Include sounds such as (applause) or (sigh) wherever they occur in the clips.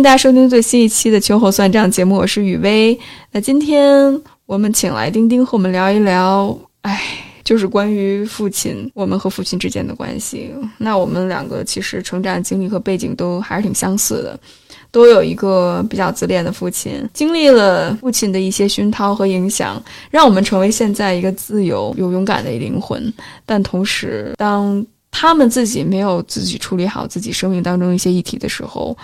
迎大家收听最新一期的《秋后算账》节目，我是雨薇。那今天我们请来丁丁和我们聊一聊，哎，就是关于父亲，我们和父亲之间的关系。那我们两个其实成长经历和背景都还是挺相似的，都有一个比较自恋的父亲，经历了父亲的一些熏陶和影响，让我们成为现在一个自由又勇敢的灵魂。但同时，当他们自己没有自己处理好自己生命当中一些议题的时候，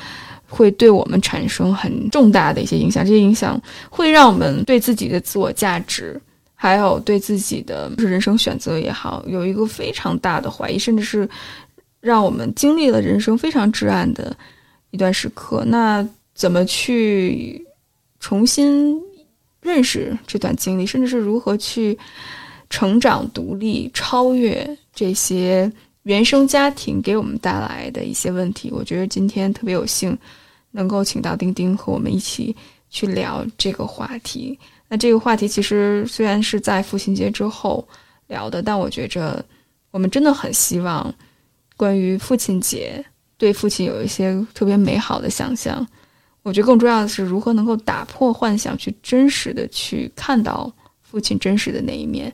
会对我们产生很重大的一些影响。这些影响会让我们对自己的自我价值，还有对自己的人生选择也好，有一个非常大的怀疑，甚至是让我们经历了人生非常至暗的一段时刻。那怎么去重新认识这段经历，甚至是如何去成长、独立、超越这些？原生家庭给我们带来的一些问题，我觉得今天特别有幸能够请到丁丁和我们一起去聊这个话题。那这个话题其实虽然是在父亲节之后聊的，但我觉着我们真的很希望关于父亲节对父亲有一些特别美好的想象。我觉得更重要的是如何能够打破幻想，去真实的去看到父亲真实的那一面。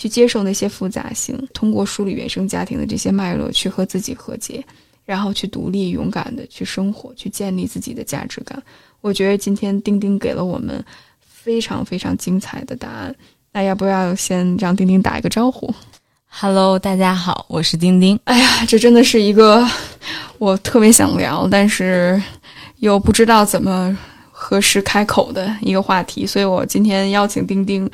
去接受那些复杂性，通过梳理原生家庭的这些脉络，去和自己和解，然后去独立勇敢的去生活，去建立自己的价值感。我觉得今天丁丁给了我们非常非常精彩的答案。那要不要先让丁丁打一个招呼？Hello，大家好，我是丁丁。哎呀，这真的是一个我特别想聊，但是又不知道怎么何时开口的一个话题，所以我今天邀请丁丁。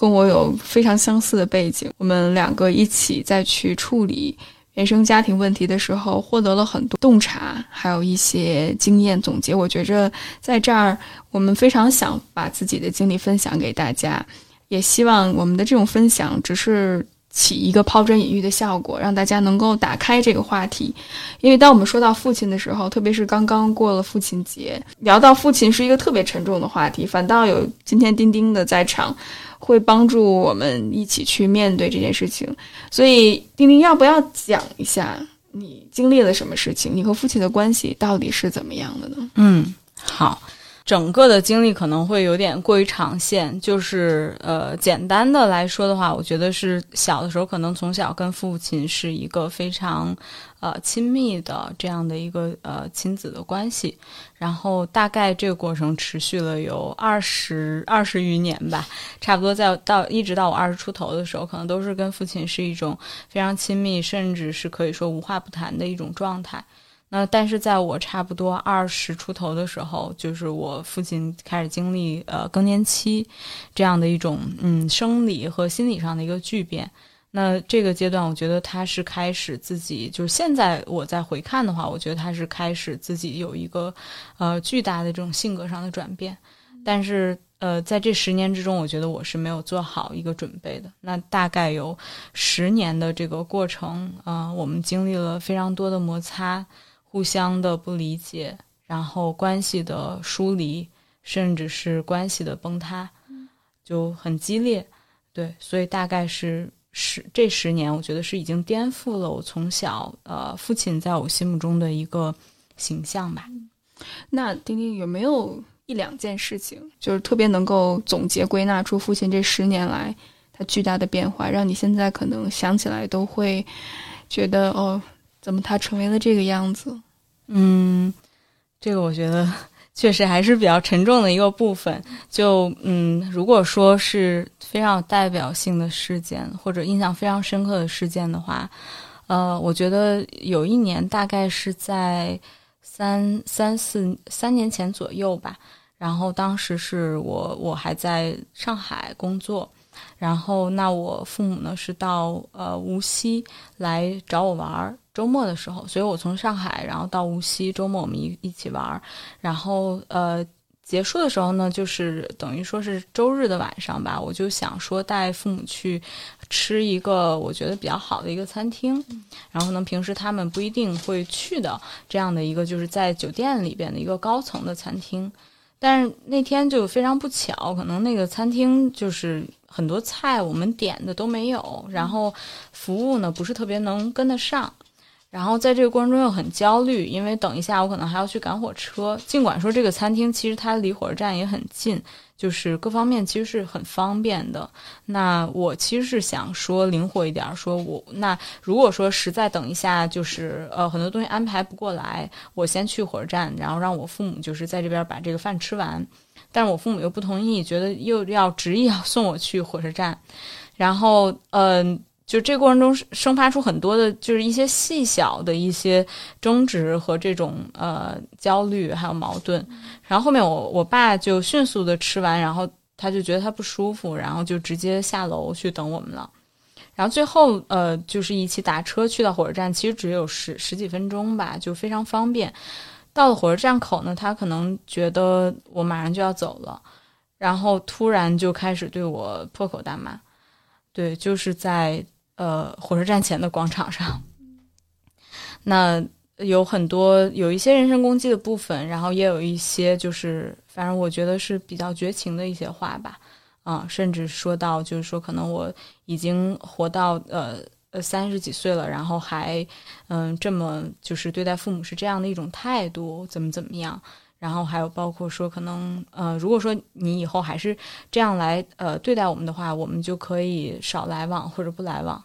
跟我有非常相似的背景，我们两个一起再去处理原生家庭问题的时候，获得了很多洞察，还有一些经验总结。我觉着在这儿，我们非常想把自己的经历分享给大家，也希望我们的这种分享只是。起一个抛砖引玉的效果，让大家能够打开这个话题。因为当我们说到父亲的时候，特别是刚刚过了父亲节，聊到父亲是一个特别沉重的话题。反倒有今天丁丁的在场，会帮助我们一起去面对这件事情。所以，丁丁要不要讲一下你经历了什么事情？你和父亲的关系到底是怎么样的呢？嗯，好。整个的经历可能会有点过于长线，就是呃，简单的来说的话，我觉得是小的时候可能从小跟父亲是一个非常呃亲密的这样的一个呃亲子的关系，然后大概这个过程持续了有二十二十余年吧，差不多在到一直到我二十出头的时候，可能都是跟父亲是一种非常亲密，甚至是可以说无话不谈的一种状态。那但是在我差不多二十出头的时候，就是我父亲开始经历呃更年期，这样的一种嗯生理和心理上的一个巨变。那这个阶段，我觉得他是开始自己，就是现在我在回看的话，我觉得他是开始自己有一个呃巨大的这种性格上的转变。但是呃在这十年之中，我觉得我是没有做好一个准备的。那大概有十年的这个过程啊，我们经历了非常多的摩擦。互相的不理解，然后关系的疏离，甚至是关系的崩塌，就很激烈。对，所以大概是十这十年，我觉得是已经颠覆了我从小呃父亲在我心目中的一个形象吧。那丁丁有没有一两件事情，就是特别能够总结归纳出父亲这十年来他巨大的变化，让你现在可能想起来都会觉得哦。怎么他成为了这个样子？嗯，这个我觉得 (laughs) 确实还是比较沉重的一个部分。就嗯，如果说是非常有代表性的事件或者印象非常深刻的事件的话，呃，我觉得有一年大概是在三三四三年前左右吧。然后当时是我我还在上海工作。然后，那我父母呢是到呃无锡来找我玩儿，周末的时候，所以我从上海然后到无锡，周末我们一一起玩儿。然后呃结束的时候呢，就是等于说是周日的晚上吧，我就想说带父母去吃一个我觉得比较好的一个餐厅，然后呢平时他们不一定会去的这样的一个就是在酒店里边的一个高层的餐厅。但是那天就非常不巧，可能那个餐厅就是很多菜我们点的都没有，然后服务呢不是特别能跟得上，然后在这个过程中又很焦虑，因为等一下我可能还要去赶火车。尽管说这个餐厅其实它离火车站也很近，就是各方面其实是很方便的。那我其实是想说灵活一点，说我那如果说实在等一下就是呃很多东西安排不过来，我先去火车站，然后让我父母就是在这边把这个饭吃完。但是我父母又不同意，觉得又要执意要送我去火车站，然后嗯。就这过程中生发出很多的，就是一些细小的一些争执和这种呃焦虑，还有矛盾。然后后面我我爸就迅速的吃完，然后他就觉得他不舒服，然后就直接下楼去等我们了。然后最后呃就是一起打车去到火车站，其实只有十十几分钟吧，就非常方便。到了火车站口呢，他可能觉得我马上就要走了，然后突然就开始对我破口大骂，对，就是在。呃，火车站前的广场上，那有很多有一些人身攻击的部分，然后也有一些就是，反正我觉得是比较绝情的一些话吧，啊，甚至说到就是说，可能我已经活到呃呃三十几岁了，然后还嗯这么就是对待父母是这样的一种态度，怎么怎么样。然后还有包括说，可能呃，如果说你以后还是这样来呃对待我们的话，我们就可以少来往或者不来往。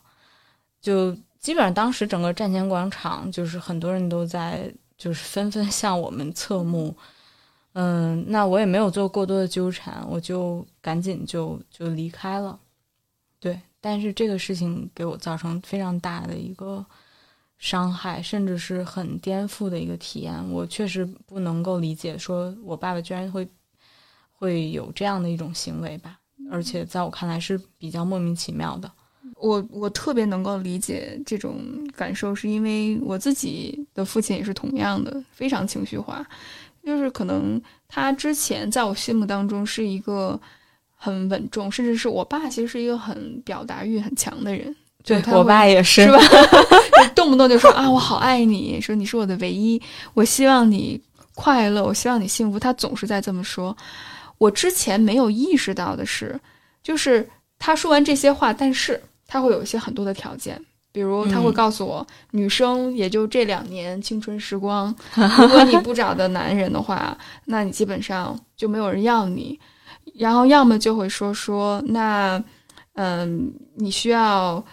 就基本上当时整个站前广场就是很多人都在就是纷纷向我们侧目，嗯，那我也没有做过多的纠缠，我就赶紧就就离开了。对，但是这个事情给我造成非常大的一个。伤害，甚至是很颠覆的一个体验。我确实不能够理解，说我爸爸居然会会有这样的一种行为吧，而且在我看来是比较莫名其妙的。我我特别能够理解这种感受，是因为我自己的父亲也是同样的，非常情绪化。就是可能他之前在我心目当中是一个很稳重，甚至是我爸其实是一个很表达欲很强的人。对我爸也是，是吧？(laughs) 动不动就说啊，我好爱你，说你是我的唯一，我希望你快乐，我希望你幸福。他总是在这么说。我之前没有意识到的是，就是他说完这些话，但是他会有一些很多的条件，比如他会告诉我，女生也就这两年青春时光，(laughs) 如果你不找的男人的话，(laughs) 那你基本上就没有人要你。然后要么就会说说，那嗯，你需要。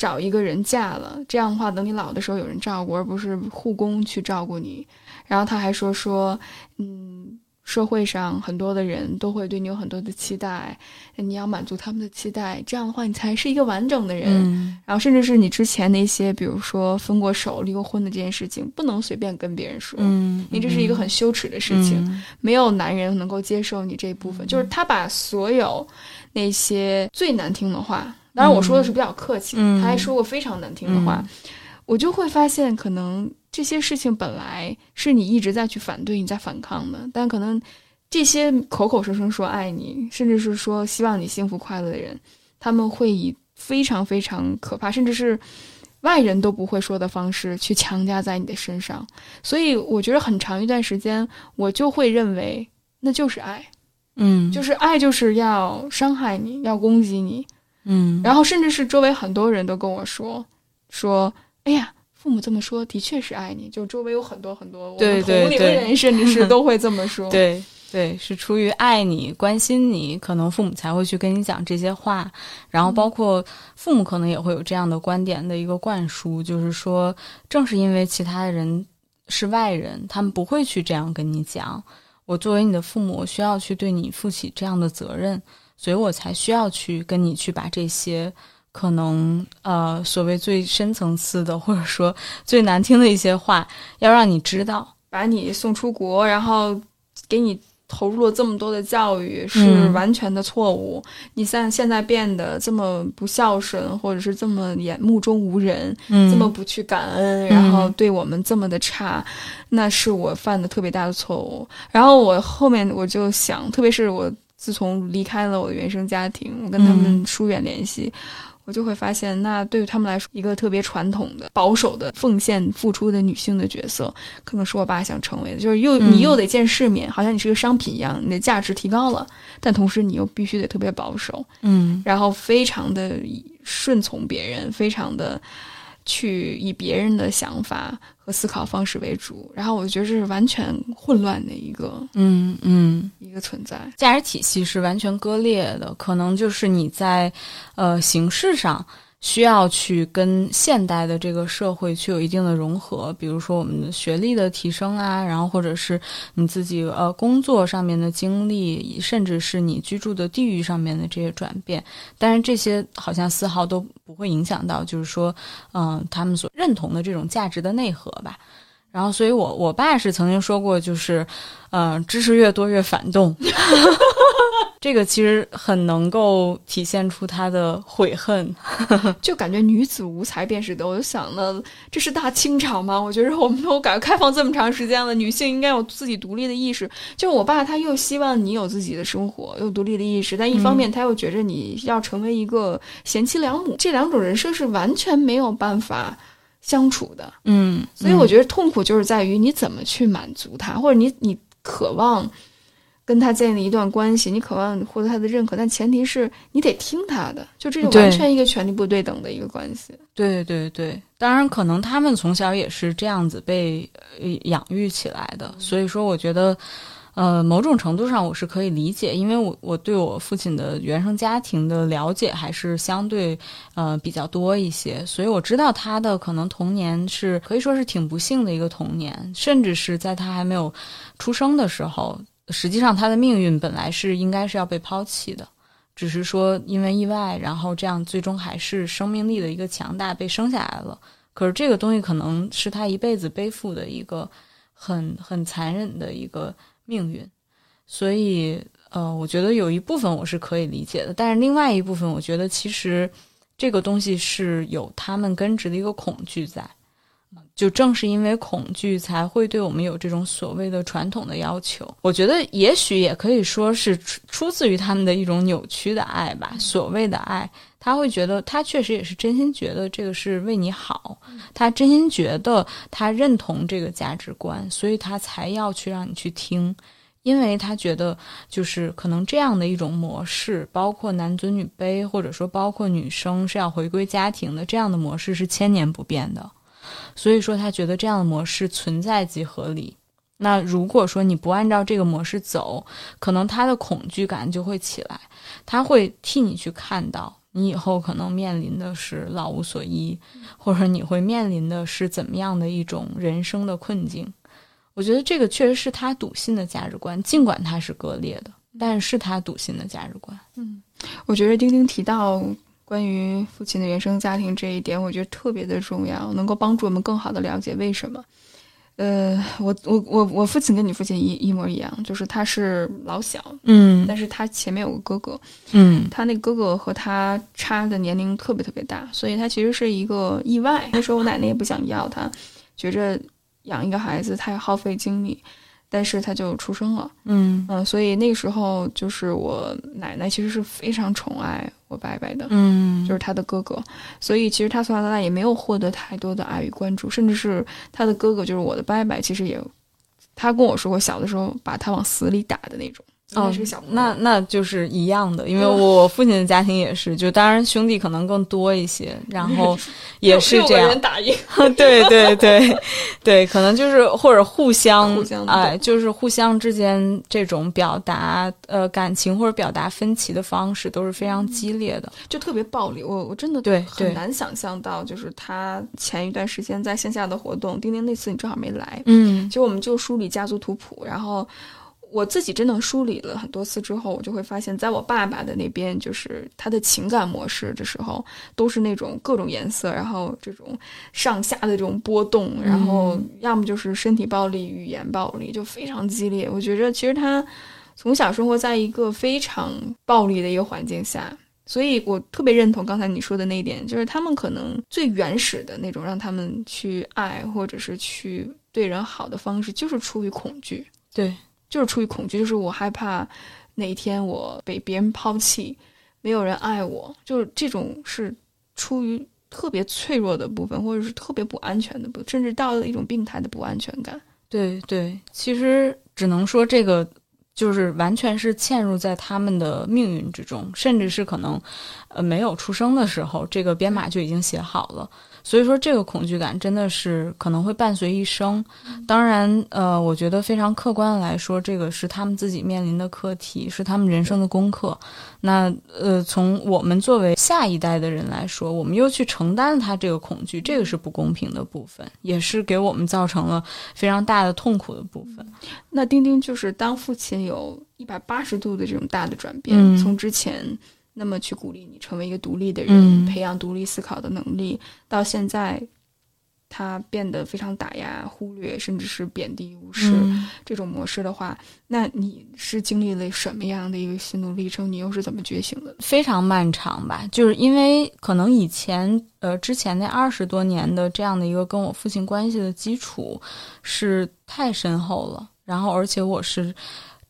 找一个人嫁了，这样的话，等你老的时候有人照顾，而不是护工去照顾你。然后他还说说，嗯，社会上很多的人都会对你有很多的期待，你要满足他们的期待，这样的话你才是一个完整的人。然后甚至是你之前那些，比如说分过手、离过婚的这件事情，不能随便跟别人说，因为这是一个很羞耻的事情，没有男人能够接受你这一部分。就是他把所有那些最难听的话。当然，我说的是比较客气，他还说过非常难听的话，我就会发现，可能这些事情本来是你一直在去反对、你在反抗的，但可能这些口口声声说爱你，甚至是说希望你幸福快乐的人，他们会以非常非常可怕，甚至是外人都不会说的方式去强加在你的身上。所以，我觉得很长一段时间，我就会认为那就是爱，嗯，就是爱就是要伤害你，要攻击你。嗯，然后甚至是周围很多人都跟我说，说，哎呀，父母这么说，的确是爱你。就周围有很多很多我们同龄人，甚至是 (laughs) 都会这么说。对对，是出于爱你、关心你，可能父母才会去跟你讲这些话。然后包括父母可能也会有这样的观点的一个灌输，就是说，正是因为其他的人是外人，他们不会去这样跟你讲。我作为你的父母，我需要去对你负起这样的责任。所以我才需要去跟你去把这些可能呃所谓最深层次的或者说最难听的一些话，要让你知道，把你送出国，然后给你投入了这么多的教育是完全的错误。你像现在变得这么不孝顺，或者是这么眼目中无人，这么不去感恩，然后对我们这么的差，那是我犯的特别大的错误。然后我后面我就想，特别是我。自从离开了我的原生家庭，我跟他们疏远联系，我就会发现，那对于他们来说，一个特别传统的、保守的、奉献、付出的女性的角色，可能是我爸想成为的。就是又你又得见世面，好像你是个商品一样，你的价值提高了，但同时你又必须得特别保守，嗯，然后非常的顺从别人，非常的。去以别人的想法和思考方式为主，然后我觉得这是完全混乱的一个嗯嗯，一个存在。价值体系是完全割裂的，可能就是你在呃形式上。需要去跟现代的这个社会去有一定的融合，比如说我们的学历的提升啊，然后或者是你自己呃工作上面的经历，甚至是你居住的地域上面的这些转变，但是这些好像丝毫都不会影响到，就是说，嗯，他们所认同的这种价值的内核吧。然后，所以我我爸是曾经说过，就是，呃，知识越多越反动。(laughs) 这个其实很能够体现出他的悔恨，(laughs) 就感觉女子无才便是德。我就想呢，这是大清朝吗？我觉得我们都改革开放这么长时间了，女性应该有自己独立的意识。就我爸他又希望你有自己的生活，有独立的意识，但一方面他又觉着你要成为一个贤妻良母，这两种人设是完全没有办法相处的。嗯，所以我觉得痛苦就是在于你怎么去满足他，或者你你渴望。跟他建立一段关系，你渴望获得他的认可，但前提是你得听他的，就这就完全一个权力不对等的一个关系。对对对，当然可能他们从小也是这样子被养育起来的，所以说我觉得，呃，某种程度上我是可以理解，因为我我对我父亲的原生家庭的了解还是相对呃比较多一些，所以我知道他的可能童年是可以说是挺不幸的一个童年，甚至是在他还没有出生的时候。实际上，他的命运本来是应该是要被抛弃的，只是说因为意外，然后这样最终还是生命力的一个强大被生下来了。可是这个东西可能是他一辈子背负的一个很 (laughs) 很残忍的一个命运，所以呃，我觉得有一部分我是可以理解的，但是另外一部分，我觉得其实这个东西是有他们根植的一个恐惧在。就正是因为恐惧，才会对我们有这种所谓的传统的要求。我觉得也许也可以说是出出自于他们的一种扭曲的爱吧。所谓的爱，他会觉得他确实也是真心觉得这个是为你好，他真心觉得他认同这个价值观，所以他才要去让你去听，因为他觉得就是可能这样的一种模式，包括男尊女卑，或者说包括女生是要回归家庭的这样的模式是千年不变的。所以说，他觉得这样的模式存在即合理。那如果说你不按照这个模式走，可能他的恐惧感就会起来，他会替你去看到你以后可能面临的是老无所依，或者你会面临的是怎么样的一种人生的困境。我觉得这个确实是他笃信的价值观，尽管他是割裂的，但是他笃信的价值观。嗯，我觉得丁丁提到。关于父亲的原生家庭这一点，我觉得特别的重要，能够帮助我们更好的了解为什么。呃，我我我我父亲跟你父亲一一模一样，就是他是老小，嗯，但是他前面有个哥哥，嗯，他那哥哥和他差的年龄特别特别大，所以他其实是一个意外。那时候我奶奶也不想要他，觉着养一个孩子太耗费精力。但是他就出生了，嗯。嗯，所以那个时候就是我奶奶其实是非常宠爱我伯伯的，嗯，就是他的哥哥，所以其实他从小到大也没有获得太多的爱与关注，甚至是他的哥哥就是我的伯伯，其实也，他跟我说过小的时候把他往死里打的那种。哦，那那就是一样的，因为我父亲的家庭也是，就当然兄弟可能更多一些，然后 (laughs) 也是这样打赢，(laughs) 对对对 (laughs) 对，可能就是或者互相哎，就是互相之间这种表达呃感情或者表达分歧的方式都是非常激烈的，就特别暴力。我我真的对很难想象到，就是他前一段时间在线下的活动，丁丁那次你正好没来，嗯，就我们就梳理家族图谱，然后。我自己真的梳理了很多次之后，我就会发现，在我爸爸的那边，就是他的情感模式的时候，都是那种各种颜色，然后这种上下的这种波动，然后要么就是身体暴力、语言暴力，就非常激烈。我觉着其实他从小生活在一个非常暴力的一个环境下，所以我特别认同刚才你说的那一点，就是他们可能最原始的那种让他们去爱或者是去对人好的方式，就是出于恐惧。对。就是出于恐惧，就是我害怕哪一天我被别人抛弃，没有人爱我，就是这种是出于特别脆弱的部分，或者是特别不安全的部分，甚至到了一种病态的不安全感。对对，其实只能说这个就是完全是嵌入在他们的命运之中，甚至是可能呃没有出生的时候，这个编码就已经写好了。所以说，这个恐惧感真的是可能会伴随一生。当然，呃，我觉得非常客观的来说，这个是他们自己面临的课题，是他们人生的功课。那呃，从我们作为下一代的人来说，我们又去承担了他这个恐惧，这个是不公平的部分，也是给我们造成了非常大的痛苦的部分。那丁丁就是当父亲有一百八十度的这种大的转变，从之前。那么去鼓励你成为一个独立的人，培养独立思考的能力，到现在他变得非常打压、忽略，甚至是贬低、无视这种模式的话，那你是经历了什么样的一个心路历程？你又是怎么觉醒的？非常漫长吧，就是因为可能以前呃之前那二十多年的这样的一个跟我父亲关系的基础是太深厚了，然后而且我是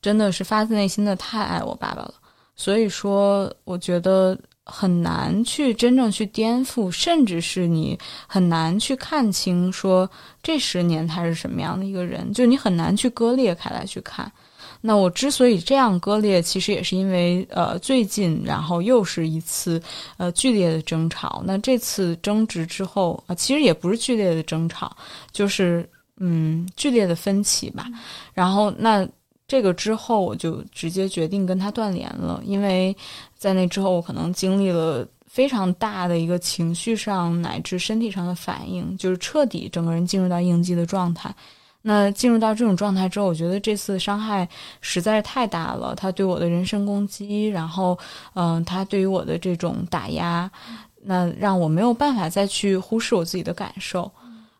真的是发自内心的太爱我爸爸了。所以说，我觉得很难去真正去颠覆，甚至是你很难去看清，说这十年他是什么样的一个人，就你很难去割裂开来去看。那我之所以这样割裂，其实也是因为，呃，最近然后又是一次呃剧烈的争吵。那这次争执之后啊，其实也不是剧烈的争吵，就是嗯剧烈的分歧吧。然后那。这个之后，我就直接决定跟他断联了，因为在那之后，我可能经历了非常大的一个情绪上乃至身体上的反应，就是彻底整个人进入到应激的状态。那进入到这种状态之后，我觉得这次伤害实在是太大了，他对我的人身攻击，然后，嗯，他对于我的这种打压，那让我没有办法再去忽视我自己的感受，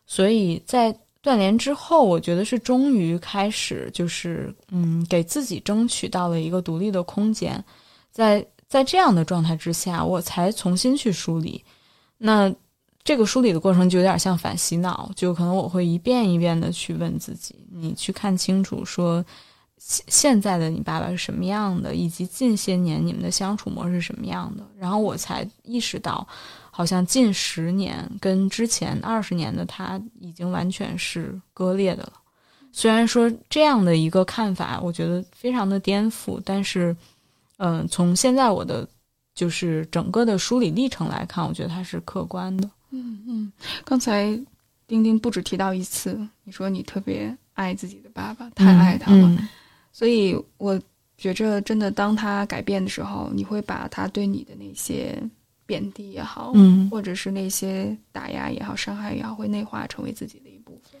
所以在。断联之后，我觉得是终于开始，就是嗯，给自己争取到了一个独立的空间，在在这样的状态之下，我才重新去梳理。那这个梳理的过程就有点像反洗脑，就可能我会一遍一遍的去问自己：你去看清楚，说现现在的你爸爸是什么样的，以及近些年你们的相处模式什么样的，然后我才意识到。好像近十年跟之前二十年的他已经完全是割裂的了。虽然说这样的一个看法，我觉得非常的颠覆，但是，嗯，从现在我的就是整个的梳理历程来看，我觉得它是客观的。嗯嗯，刚才丁丁不止提到一次，你说你特别爱自己的爸爸，太爱他了，所以我觉着真的，当他改变的时候，你会把他对你的那些。贬低也好，嗯，或者是那些打压也好、伤害也好，会内化成为自己的一部分。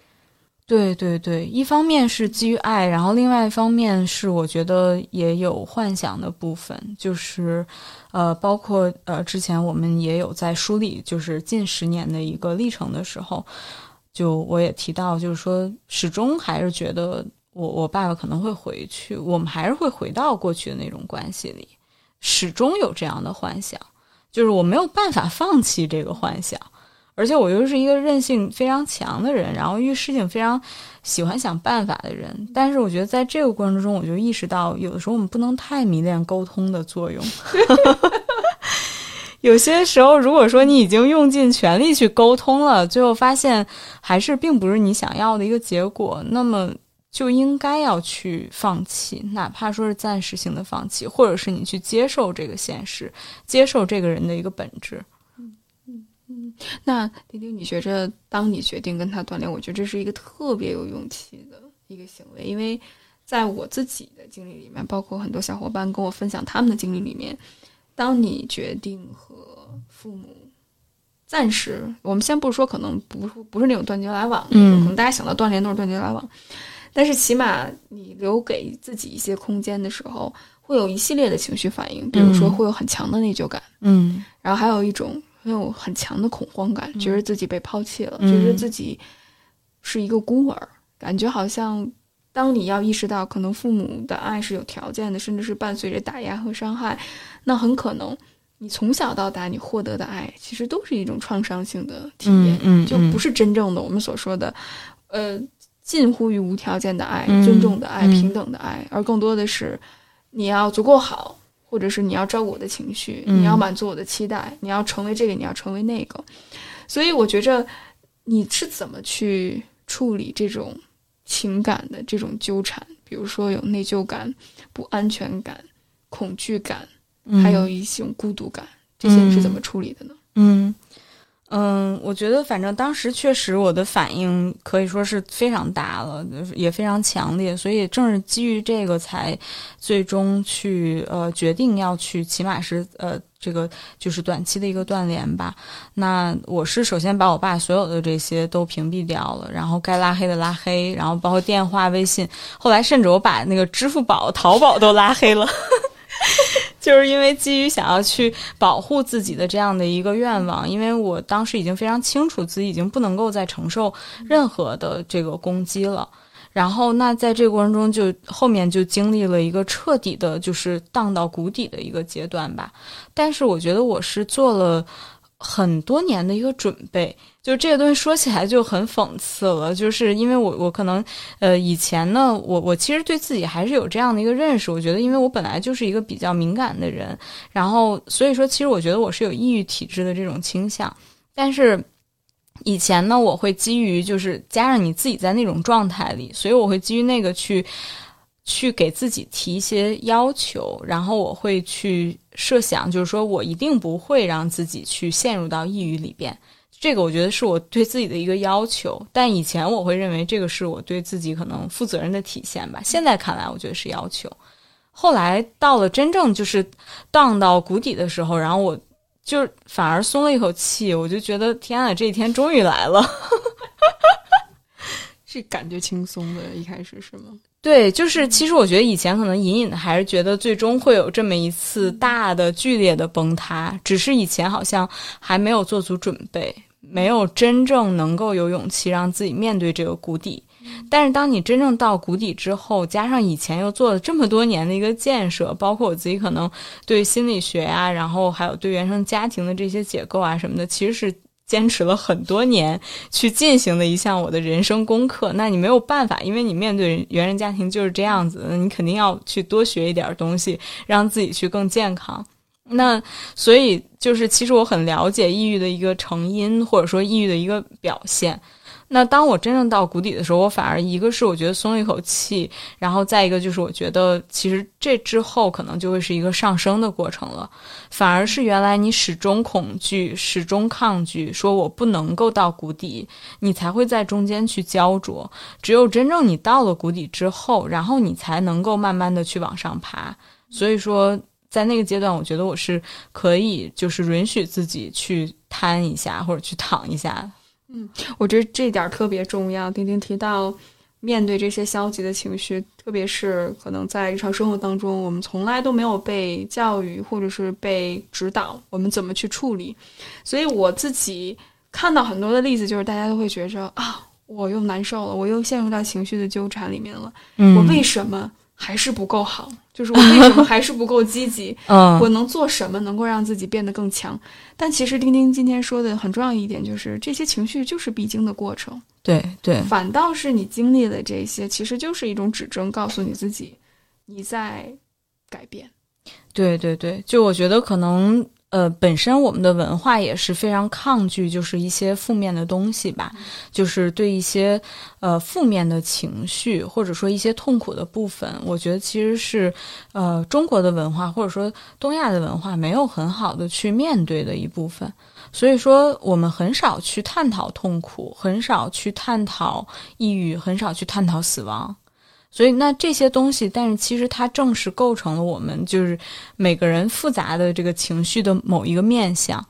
对对对，一方面是基于爱，然后另外一方面是我觉得也有幻想的部分，就是呃，包括呃，之前我们也有在梳理，就是近十年的一个历程的时候，就我也提到，就是说始终还是觉得我我爸爸可能会回去，我们还是会回到过去的那种关系里，始终有这样的幻想。就是我没有办法放弃这个幻想，而且我又是一个韧性非常强的人，然后遇事情非常喜欢想办法的人。但是我觉得在这个过程中，我就意识到，有的时候我们不能太迷恋沟通的作用。(laughs) 有些时候，如果说你已经用尽全力去沟通了，最后发现还是并不是你想要的一个结果，那么。就应该要去放弃，哪怕说是暂时性的放弃，或者是你去接受这个现实，接受这个人的一个本质。嗯嗯嗯。那丁丁，你觉着，当你决定跟他断联，我觉得这是一个特别有勇气的一个行为，因为在我自己的经历里面，包括很多小伙伴跟我分享他们的经历里面，当你决定和父母暂时，我们先不说，可能不不是那种断绝来往，嗯，可能大家想到断联都是断绝来往。但是起码你留给自己一些空间的时候，会有一系列的情绪反应，比如说会有很强的内疚感，嗯，然后还有一种很有很强的恐慌感，觉得自己被抛弃了，觉得自己是一个孤儿，感觉好像当你要意识到可能父母的爱是有条件的，甚至是伴随着打压和伤害，那很可能你从小到大你获得的爱其实都是一种创伤性的体验，嗯，就不是真正的我们所说的，呃。近乎于无条件的爱、尊重的爱、平等的爱，而更多的是你要足够好，或者是你要照顾我的情绪，你要满足我的期待，你要成为这个，你要成为那个。所以我觉着你是怎么去处理这种情感的这种纠缠？比如说有内疚感、不安全感、恐惧感，还有一种孤独感，这些你是怎么处理的呢？嗯。嗯，嗯我觉得反正当时确实我的反应可以说是非常大了，也非常强烈，所以正是基于这个才最终去呃决定要去，起码是呃这个就是短期的一个断联吧。那我是首先把我爸所有的这些都屏蔽掉了，然后该拉黑的拉黑，然后包括电话、微信，后来甚至我把那个支付宝、淘宝都拉黑了。(laughs) 就是因为基于想要去保护自己的这样的一个愿望，因为我当时已经非常清楚自己已经不能够再承受任何的这个攻击了。然后，那在这个过程中，就后面就经历了一个彻底的，就是荡到谷底的一个阶段吧。但是，我觉得我是做了。很多年的一个准备，就这个东西说起来就很讽刺了，就是因为我我可能呃以前呢，我我其实对自己还是有这样的一个认识，我觉得因为我本来就是一个比较敏感的人，然后所以说其实我觉得我是有抑郁体质的这种倾向，但是以前呢，我会基于就是加上你自己在那种状态里，所以我会基于那个去。去给自己提一些要求，然后我会去设想，就是说我一定不会让自己去陷入到抑郁里边。这个我觉得是我对自己的一个要求，但以前我会认为这个是我对自己可能负责任的体现吧。现在看来，我觉得是要求。后来到了真正就是荡到谷底的时候，然后我就反而松了一口气，我就觉得天啊，这一天终于来了，(laughs) 是感觉轻松的。一开始是吗？对，就是其实我觉得以前可能隐隐的还是觉得最终会有这么一次大的剧烈的崩塌，只是以前好像还没有做足准备，没有真正能够有勇气让自己面对这个谷底。但是当你真正到谷底之后，加上以前又做了这么多年的一个建设，包括我自己可能对心理学啊，然后还有对原生家庭的这些解构啊什么的，其实是。坚持了很多年去进行的一项我的人生功课，那你没有办法，因为你面对原生家庭就是这样子，你肯定要去多学一点东西，让自己去更健康。那所以就是，其实我很了解抑郁的一个成因，或者说抑郁的一个表现。那当我真正到谷底的时候，我反而一个是我觉得松了一口气，然后再一个就是我觉得其实这之后可能就会是一个上升的过程了，反而是原来你始终恐惧、始终抗拒，说我不能够到谷底，你才会在中间去焦灼。只有真正你到了谷底之后，然后你才能够慢慢的去往上爬。所以说，在那个阶段，我觉得我是可以就是允许自己去瘫一下或者去躺一下。嗯，我觉得这点特别重要。丁丁提到，面对这些消极的情绪，特别是可能在日常生活当中，我们从来都没有被教育或者是被指导，我们怎么去处理。所以我自己看到很多的例子，就是大家都会觉着啊，我又难受了，我又陷入到情绪的纠缠里面了。我为什么还是不够好？就是我为什么还是不够积极？(laughs) 嗯，我能做什么能够让自己变得更强？但其实丁丁今天说的很重要一点就是，这些情绪就是必经的过程。对对，反倒是你经历了这些，其实就是一种指征，告诉你自己你在改变。对对对，就我觉得可能。呃，本身我们的文化也是非常抗拒，就是一些负面的东西吧，就是对一些呃负面的情绪或者说一些痛苦的部分，我觉得其实是呃中国的文化或者说东亚的文化没有很好的去面对的一部分，所以说我们很少去探讨痛苦，很少去探讨抑郁，很少去探讨死亡。所以，那这些东西，但是其实它正是构成了我们就是每个人复杂的这个情绪的某一个面相。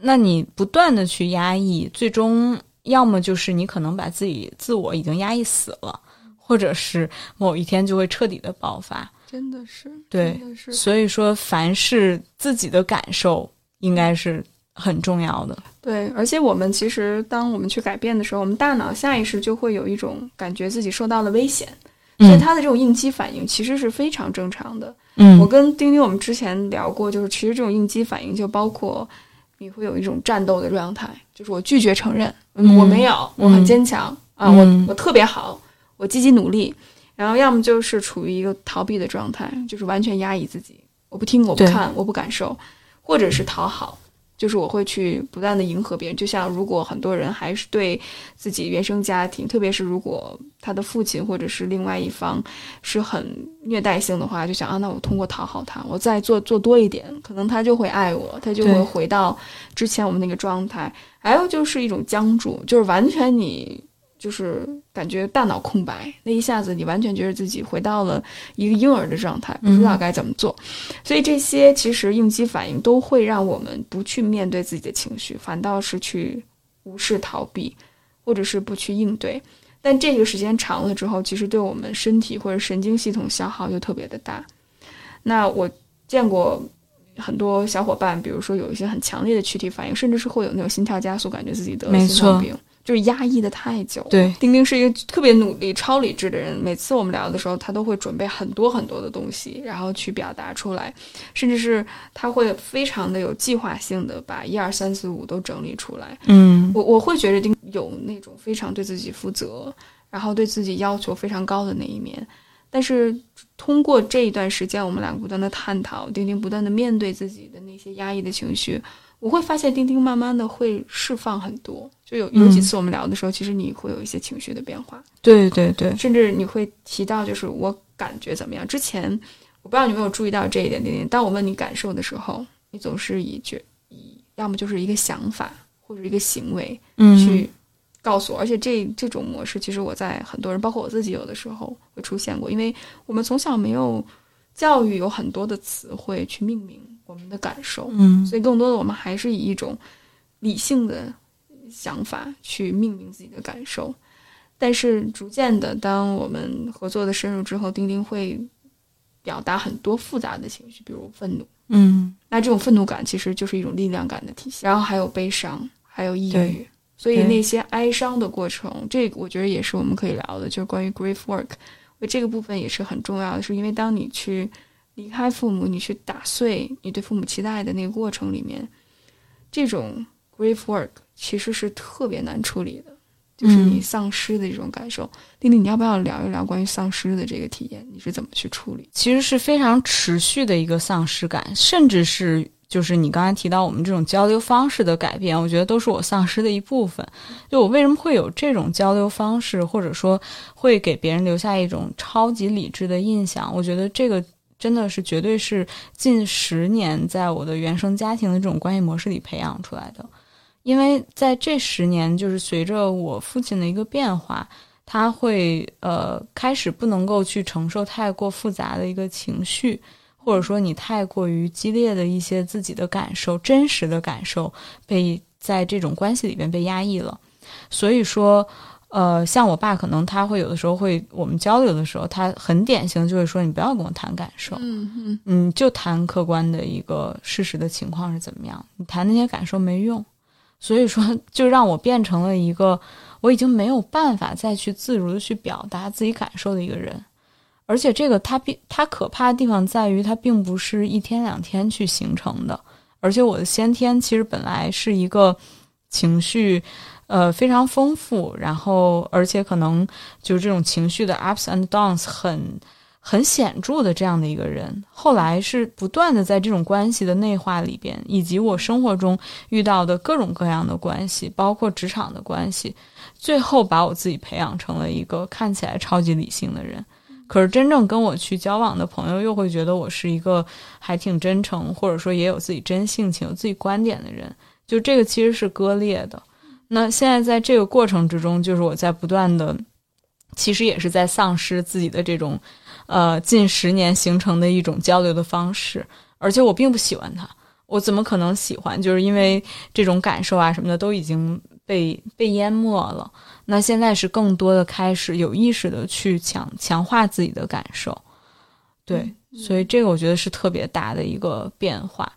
那你不断的去压抑，最终要么就是你可能把自己自我已经压抑死了，或者是某一天就会彻底的爆发。真的是，对，所以说，凡是自己的感受，应该是很重要的。对，而且我们其实当我们去改变的时候，我们大脑下意识就会有一种感觉自己受到了危险。所以他的这种应激反应其实是非常正常的。嗯，我跟丁丁我们之前聊过，就是其实这种应激反应就包括你会有一种战斗的状态，就是我拒绝承认，我没有，我很坚强啊，我我特别好，我积极努力。然后要么就是处于一个逃避的状态，就是完全压抑自己，我不听，我不看，我不感受，或者是讨好，就是我会去不断的迎合别人。就像如果很多人还是对自己原生家庭，特别是如果他的父亲或者是另外一方是很虐待性的话，就想啊，那我通过讨好他，我再做做多一点，可能他就会爱我，他就会回到之前我们那个状态。还有就是一种僵住，就是完全你。就是感觉大脑空白，那一下子你完全觉得自己回到了一个婴儿的状态，不知道该怎么做。所以这些其实应激反应都会让我们不去面对自己的情绪，反倒是去无视、逃避，或者是不去应对。但这个时间长了之后，其实对我们身体或者神经系统消耗就特别的大。那我见过很多小伙伴，比如说有一些很强烈的躯体反应，甚至是会有那种心跳加速，感觉自己得了心脏病。就是压抑的太久。对，丁丁是一个特别努力、超理智的人。每次我们聊的时候，他都会准备很多很多的东西，然后去表达出来，甚至是他会非常的有计划性的把一二三四五都整理出来。嗯，我我会觉得丁有那种非常对自己负责，然后对自己要求非常高的那一面。但是通过这一段时间，我们两个不断的探讨，丁丁不断的面对自己的那些压抑的情绪。我会发现钉钉慢慢的会释放很多，就有有几次我们聊的时候，其实你会有一些情绪的变化。对对对，甚至你会提到，就是我感觉怎么样？之前我不知道你有没有注意到这一点，钉钉。当我问你感受的时候，你总是以觉以要么就是一个想法或者一个行为去告诉我，而且这这种模式，其实我在很多人，包括我自己，有的时候会出现过，因为我们从小没有教育，有很多的词汇去命名。我们的感受，嗯，所以更多的我们还是以一种理性的想法去命名自己的感受。但是逐渐的，当我们合作的深入之后，丁丁会表达很多复杂的情绪，比如愤怒，嗯，那这种愤怒感其实就是一种力量感的体现。然后还有悲伤，还有抑郁。所以那些哀伤的过程，这个我觉得也是我们可以聊的，就是关于 grief work，这个部分也是很重要的，是因为当你去。离开父母，你去打碎你对父母期待的那个过程里面，这种 grief work 其实是特别难处理的，就是你丧失的这种感受。丁丁，你要不要聊一聊关于丧失的这个体验？你是怎么去处理？其实是非常持续的一个丧失感，甚至是就是你刚才提到我们这种交流方式的改变，我觉得都是我丧失的一部分。就我为什么会有这种交流方式，或者说会给别人留下一种超级理智的印象？我觉得这个。真的是绝对是近十年在我的原生家庭的这种关系模式里培养出来的，因为在这十年，就是随着我父亲的一个变化，他会呃开始不能够去承受太过复杂的一个情绪，或者说你太过于激烈的一些自己的感受、真实的感受被在这种关系里边被压抑了，所以说。呃，像我爸，可能他会有的时候会，我们交流的时候，他很典型就会说：“你不要跟我谈感受，嗯嗯，嗯，就谈客观的一个事实的情况是怎么样，你谈那些感受没用。”所以说，就让我变成了一个我已经没有办法再去自如的去表达自己感受的一个人。而且，这个他并他可怕的地方在于，它并不是一天两天去形成的。而且，我的先天其实本来是一个情绪。呃，非常丰富，然后而且可能就是这种情绪的 ups and downs 很很显著的这样的一个人，后来是不断的在这种关系的内化里边，以及我生活中遇到的各种各样的关系，包括职场的关系，最后把我自己培养成了一个看起来超级理性的人。可是真正跟我去交往的朋友，又会觉得我是一个还挺真诚，或者说也有自己真性情、有自己观点的人。就这个其实是割裂的。那现在在这个过程之中，就是我在不断的，其实也是在丧失自己的这种，呃，近十年形成的一种交流的方式，而且我并不喜欢它，我怎么可能喜欢？就是因为这种感受啊什么的都已经被被淹没了。那现在是更多的开始有意识的去强强化自己的感受，对，所以这个我觉得是特别大的一个变化。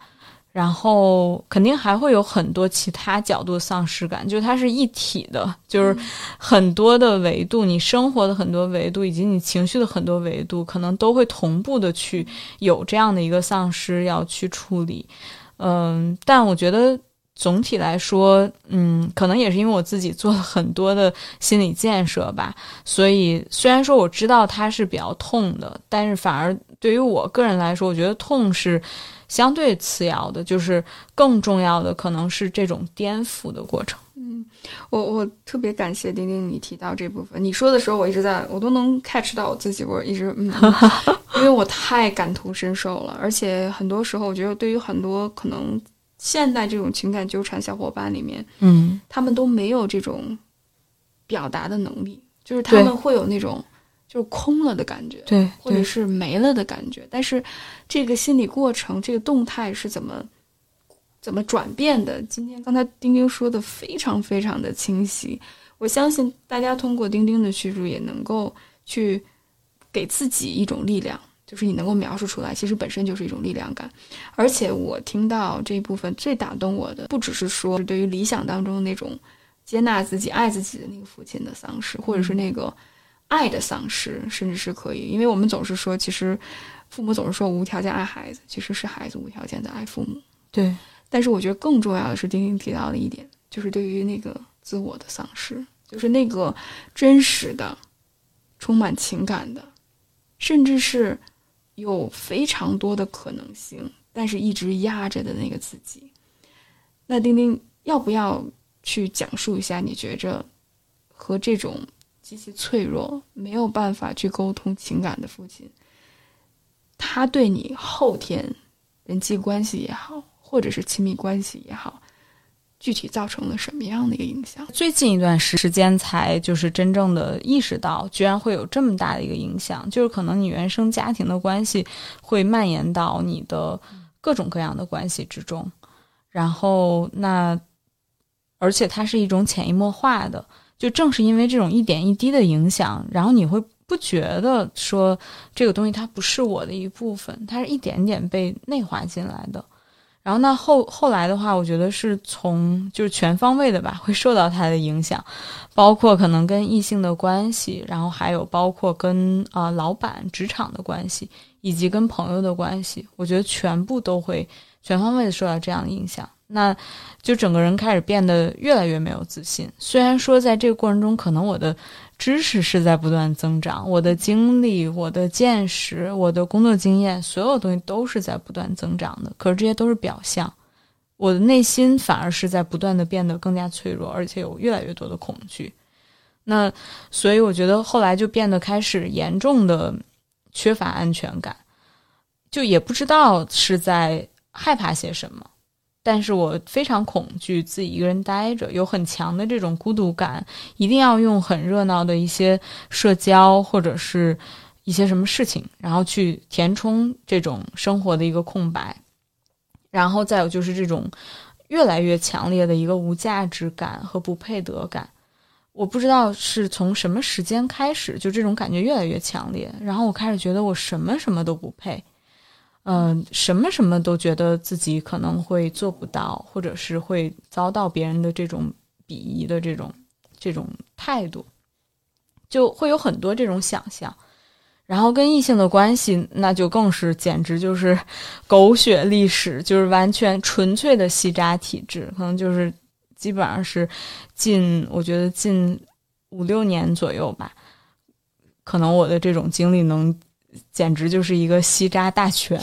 然后肯定还会有很多其他角度的丧失感，就是它是一体的，就是很多的维度，你生活的很多维度，以及你情绪的很多维度，可能都会同步的去有这样的一个丧失要去处理。嗯，但我觉得总体来说，嗯，可能也是因为我自己做了很多的心理建设吧，所以虽然说我知道它是比较痛的，但是反而。对于我个人来说，我觉得痛是相对次要的，就是更重要的可能是这种颠覆的过程。嗯，我我特别感谢丁丁你提到这部分，你说的时候我一直在，我都能 catch 到我自己，我一直嗯，(laughs) 因为我太感同身受了，而且很多时候我觉得对于很多可能现代这种情感纠缠小伙伴里面，嗯，他们都没有这种表达的能力，就是他们会有那种就是空了的感觉，对，或者是没了的感觉，但是这个心理过程，这个动态是怎么？怎么转变的？今天刚才丁丁说的非常非常的清晰，我相信大家通过丁丁的叙述也能够去给自己一种力量，就是你能够描述出来，其实本身就是一种力量感。而且我听到这一部分最打动我的，不只是说对于理想当中那种接纳自己、爱自己的那个父亲的丧失，或者是那个爱的丧失，甚至是可以，因为我们总是说，其实父母总是说无条件爱孩子，其实是孩子无条件的爱父母。对。但是我觉得更重要的是，丁丁提到的一点，就是对于那个自我的丧失，就是那个真实的、充满情感的，甚至是有非常多的可能性，但是一直压着的那个自己。那丁丁要不要去讲述一下？你觉着和这种极其脆弱、没有办法去沟通情感的父亲，他对你后天人际关系也好？或者是亲密关系也好，具体造成了什么样的一个影响？最近一段时时间才就是真正的意识到，居然会有这么大的一个影响，就是可能你原生家庭的关系会蔓延到你的各种各样的关系之中，然后那而且它是一种潜移默化的，就正是因为这种一点一滴的影响，然后你会不觉得说这个东西它不是我的一部分，它是一点点被内化进来的。然后那后后来的话，我觉得是从就是全方位的吧，会受到他的影响，包括可能跟异性的关系，然后还有包括跟啊老板职场的关系，以及跟朋友的关系，我觉得全部都会全方位的受到这样的影响。那就整个人开始变得越来越没有自信。虽然说在这个过程中，可能我的。知识是在不断增长，我的经历、我的见识、我的工作经验，所有东西都是在不断增长的。可是这些都是表象，我的内心反而是在不断的变得更加脆弱，而且有越来越多的恐惧。那所以我觉得后来就变得开始严重的缺乏安全感，就也不知道是在害怕些什么。但是我非常恐惧自己一个人待着，有很强的这种孤独感，一定要用很热闹的一些社交或者是一些什么事情，然后去填充这种生活的一个空白。然后再有就是这种越来越强烈的一个无价值感和不配得感，我不知道是从什么时间开始，就这种感觉越来越强烈，然后我开始觉得我什么什么都不配。嗯，什么什么都觉得自己可能会做不到，或者是会遭到别人的这种鄙夷的这种这种态度，就会有很多这种想象。然后跟异性的关系，那就更是简直就是 (laughs) 狗血历史，就是完全纯粹的吸渣体质，可能就是基本上是近我觉得近五六年左右吧，可能我的这种经历能。简直就是一个吸渣大全。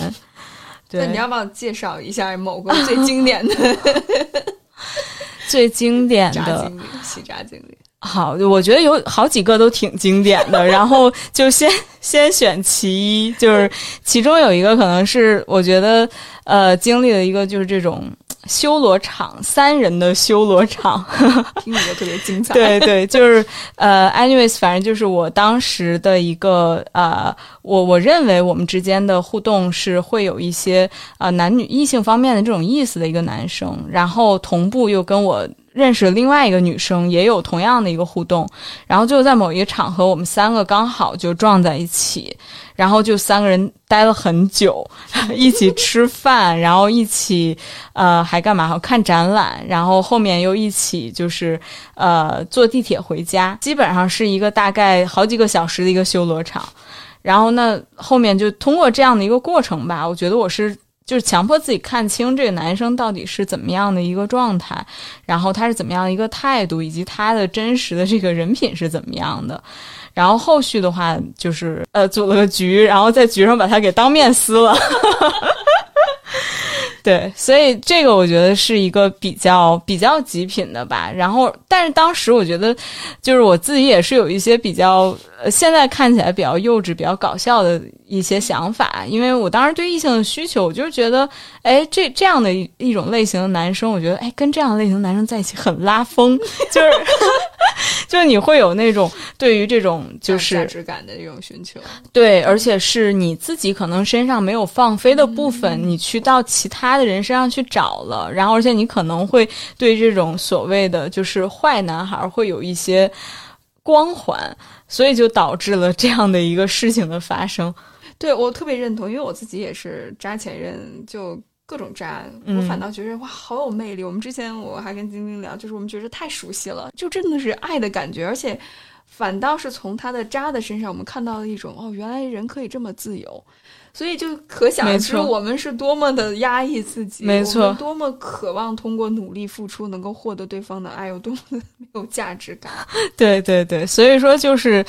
对你要不要介绍一下某个最经典的、(laughs) 最经典的吸渣经历？(laughs) 好，我觉得有好几个都挺经典的。然后就先先选其一，就是其中有一个可能是我觉得呃经历了一个就是这种。修罗场三人的修罗场，(laughs) 听着特别精彩。对对，就是呃，anyways，反正就是我当时的一个呃，我我认为我们之间的互动是会有一些啊男女异性方面的这种意思的一个男生，然后同步又跟我。认识另外一个女生，也有同样的一个互动，然后就在某一个场合，我们三个刚好就撞在一起，然后就三个人待了很久，(laughs) 一起吃饭，(laughs) 然后一起呃还干嘛？好看展览，然后后面又一起就是呃坐地铁回家，基本上是一个大概好几个小时的一个修罗场，然后那后面就通过这样的一个过程吧，我觉得我是。就是强迫自己看清这个男生到底是怎么样的一个状态，然后他是怎么样一个态度，以及他的真实的这个人品是怎么样的。然后后续的话就是呃组了个局，然后在局上把他给当面撕了。(laughs) 对，所以这个我觉得是一个比较比较极品的吧。然后，但是当时我觉得，就是我自己也是有一些比较，呃，现在看起来比较幼稚、比较搞笑的一些想法。因为我当时对异性的需求，我就是觉得，哎，这这样的一一种类型的男生，我觉得，哎，跟这样类型的男生在一起很拉风，就是 (laughs) 就是你会有那种对于这种就是价值感的这种寻求。对，而且是你自己可能身上没有放飞的部分，你去到其他的人身上去找了，然后而且你可能会对这种所谓的就是坏男孩会有一些光环，所以就导致了这样的一个事情的发生。对我特别认同，因为我自己也是渣前任，就各种渣，我反倒觉得哇，好有魅力。我们之前我还跟晶晶聊，就是我们觉得太熟悉了，就真的是爱的感觉，而且反倒是从他的渣的身上，我们看到了一种哦，原来人可以这么自由。所以就可想而知，我们是多么的压抑自己，没错，多么渴望通过努力付出能够获得对方的爱，有多么的没有价值感。(laughs) 对对对，所以说就是，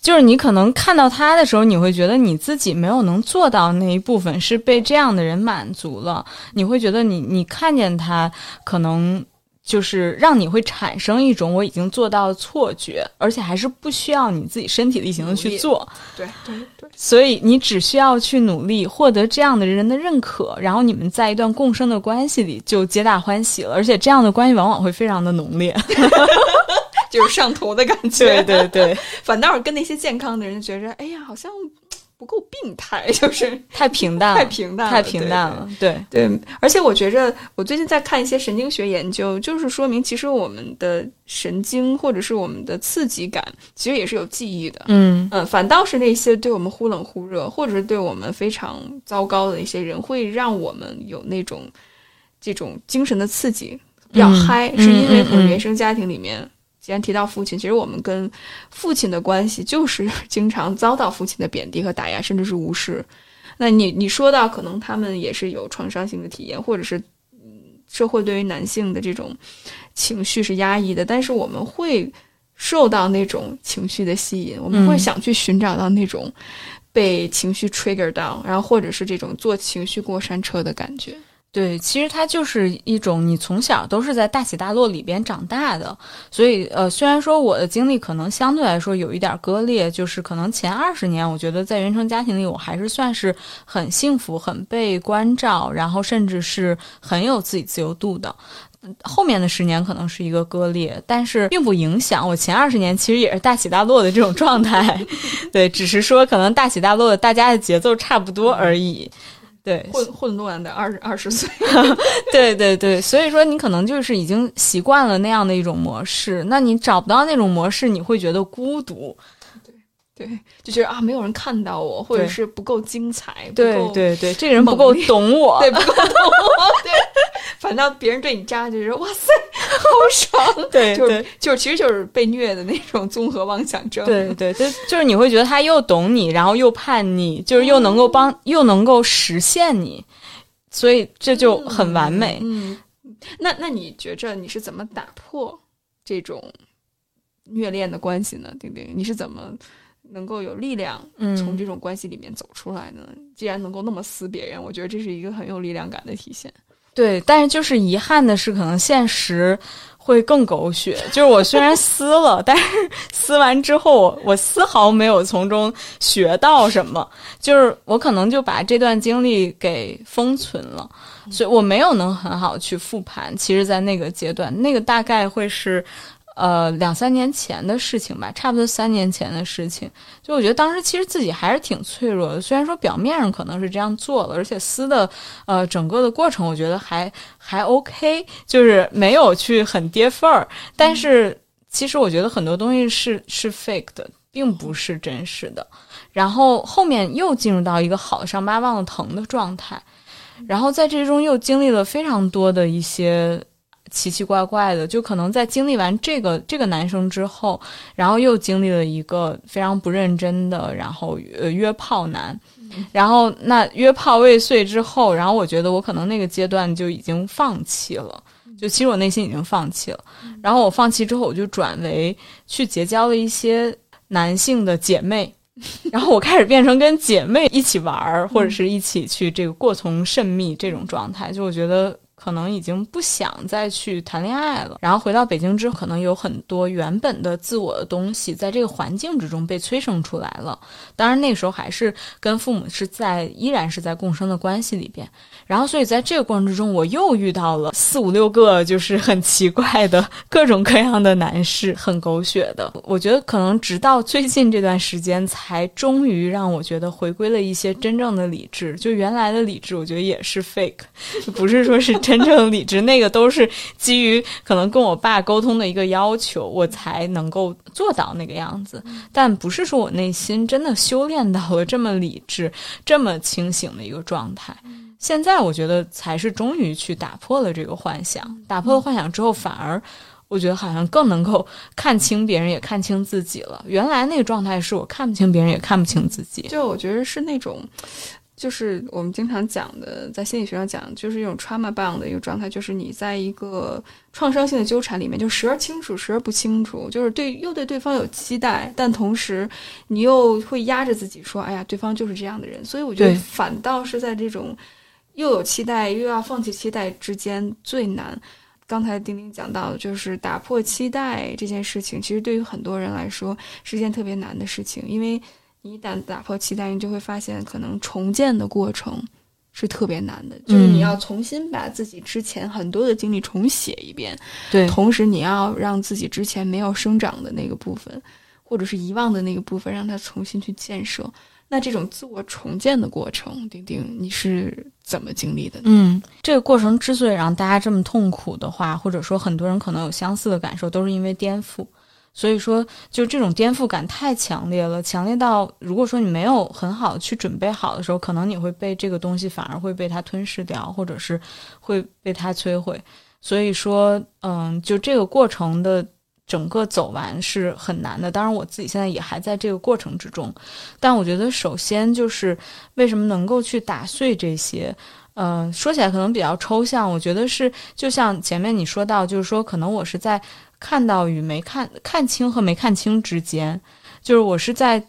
就是你可能看到他的时候，你会觉得你自己没有能做到那一部分，是被这样的人满足了。你会觉得你你看见他可能。就是让你会产生一种我已经做到的错觉，而且还是不需要你自己身体力行的去做。对对对，所以你只需要去努力获得这样的人的认可，然后你们在一段共生的关系里就皆大欢喜了。而且这样的关系往往会非常的浓烈，(laughs) 就是上头的感觉。对对对，(laughs) 反倒是跟那些健康的人觉着，哎呀，好像。不够病态，(laughs) 就是太平淡，太平淡，太平淡了。对对，而且我觉着，我最近在看一些神经学研究，就是说明，其实我们的神经或者是我们的刺激感，其实也是有记忆的。嗯嗯，反倒是那些对我们忽冷忽热，或者是对我们非常糟糕的一些人，会让我们有那种这种精神的刺激，比较嗨，是因为可能原生家庭里面。既然提到父亲，其实我们跟父亲的关系就是 (laughs) 经常遭到父亲的贬低和打压，甚至是无视。那你你说到可能他们也是有创伤性的体验，或者是嗯，社会对于男性的这种情绪是压抑的，但是我们会受到那种情绪的吸引，我们会想去寻找到那种被情绪 trigger 到，然后或者是这种坐情绪过山车的感觉。对，其实它就是一种你从小都是在大起大落里边长大的，所以呃，虽然说我的经历可能相对来说有一点割裂，就是可能前二十年，我觉得在原生家庭里，我还是算是很幸福、很被关照，然后甚至是很有自己自由度的。后面的十年可能是一个割裂，但是并不影响我前二十年其实也是大起大落的这种状态。(laughs) 对，只是说可能大起大落的大家的节奏差不多而已。对，混混乱的二二十岁，(laughs) 对对对，所以说你可能就是已经习惯了那样的一种模式，那你找不到那种模式，你会觉得孤独。对，就觉得啊，没有人看到我，或者是不够精彩，对对对，这个人不够懂我，对，不够懂我，(laughs) 对，反倒别人对你渣，就是哇塞，好爽，(laughs) 对，就是就是，其实就是被虐的那种综合妄想症，对 (laughs) 对，就就是你会觉得他又懂你，然后又叛逆，就是又能够帮，又能够实现你，所以这就很完美。嗯，那那你觉着你是怎么打破这种虐恋的关系呢？丁丁，你是怎么？能够有力量从这种关系里面走出来呢？既然能够那么撕别人，我觉得这是一个很有力量感的体现。对，但是就是遗憾的是，可能现实会更狗血。就是我虽然撕了，(laughs) 但是撕完之后，我丝毫没有从中学到什么。就是我可能就把这段经历给封存了，所以我没有能很好去复盘。其实，在那个阶段，那个大概会是。呃，两三年前的事情吧，差不多三年前的事情。就我觉得当时其实自己还是挺脆弱的，虽然说表面上可能是这样做了，而且撕的呃整个的过程，我觉得还还 OK，就是没有去很跌份儿。但是其实我觉得很多东西是是 fake 的，并不是真实的。然后后面又进入到一个好的伤疤忘了疼的状态，然后在这中又经历了非常多的一些。奇奇怪怪的，就可能在经历完这个这个男生之后，然后又经历了一个非常不认真的，然后呃约炮男，然后那约炮未遂之后，然后我觉得我可能那个阶段就已经放弃了，就其实我内心已经放弃了。然后我放弃之后，我就转为去结交了一些男性的姐妹，(laughs) 然后我开始变成跟姐妹一起玩儿，或者是一起去这个过从甚密这种状态，就我觉得。可能已经不想再去谈恋爱了，然后回到北京之后，可能有很多原本的自我的东西，在这个环境之中被催生出来了。当然那时候还是跟父母是在依然是在共生的关系里边，然后所以在这个过程之中，我又遇到了四五六个就是很奇怪的各种各样的男士，很狗血的。我觉得可能直到最近这段时间，才终于让我觉得回归了一些真正的理智。就原来的理智，我觉得也是 fake，不是说是。真正理智，那个都是基于可能跟我爸沟通的一个要求，我才能够做到那个样子。但不是说我内心真的修炼到了这么理智、这么清醒的一个状态。现在我觉得才是终于去打破了这个幻想，打破了幻想之后，反而我觉得好像更能够看清别人，也看清自己了。原来那个状态是我看不清别人，也看不清自己。就我觉得是那种。就是我们经常讲的，在心理学上讲，就是一种 trauma bound 的一个状态，就是你在一个创伤性的纠缠里面，就时而清楚，时而不清楚，就是对又对对方有期待，但同时你又会压着自己说，哎呀，对方就是这样的人。所以我觉得反倒是在这种又有期待又要放弃期待之间最难。刚才丁丁讲到的，就是打破期待这件事情，其实对于很多人来说是件特别难的事情，因为。你一旦打破期待，你就会发现，可能重建的过程是特别难的。就是你要重新把自己之前很多的经历重写一遍，对。同时，你要让自己之前没有生长的那个部分，或者是遗忘的那个部分，让它重新去建设。那这种自我重建的过程，丁丁，你是怎么经历的？嗯，这个过程之所以让大家这么痛苦的话，或者说很多人可能有相似的感受，都是因为颠覆。所以说，就这种颠覆感太强烈了，强烈到如果说你没有很好去准备好的时候，可能你会被这个东西反而会被它吞噬掉，或者是会被它摧毁。所以说，嗯，就这个过程的整个走完是很难的。当然，我自己现在也还在这个过程之中。但我觉得，首先就是为什么能够去打碎这些，嗯，说起来可能比较抽象。我觉得是就像前面你说到，就是说可能我是在。看到与没看看清和没看清之间，就是我是在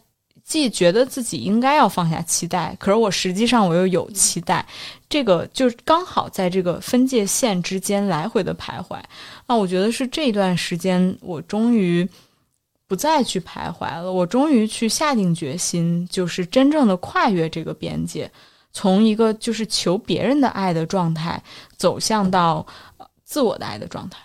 既觉得自己应该要放下期待，可是我实际上我又有期待，这个就刚好在这个分界线之间来回的徘徊。那我觉得是这段时间，我终于不再去徘徊了，我终于去下定决心，就是真正的跨越这个边界，从一个就是求别人的爱的状态，走向到自我的爱的状态。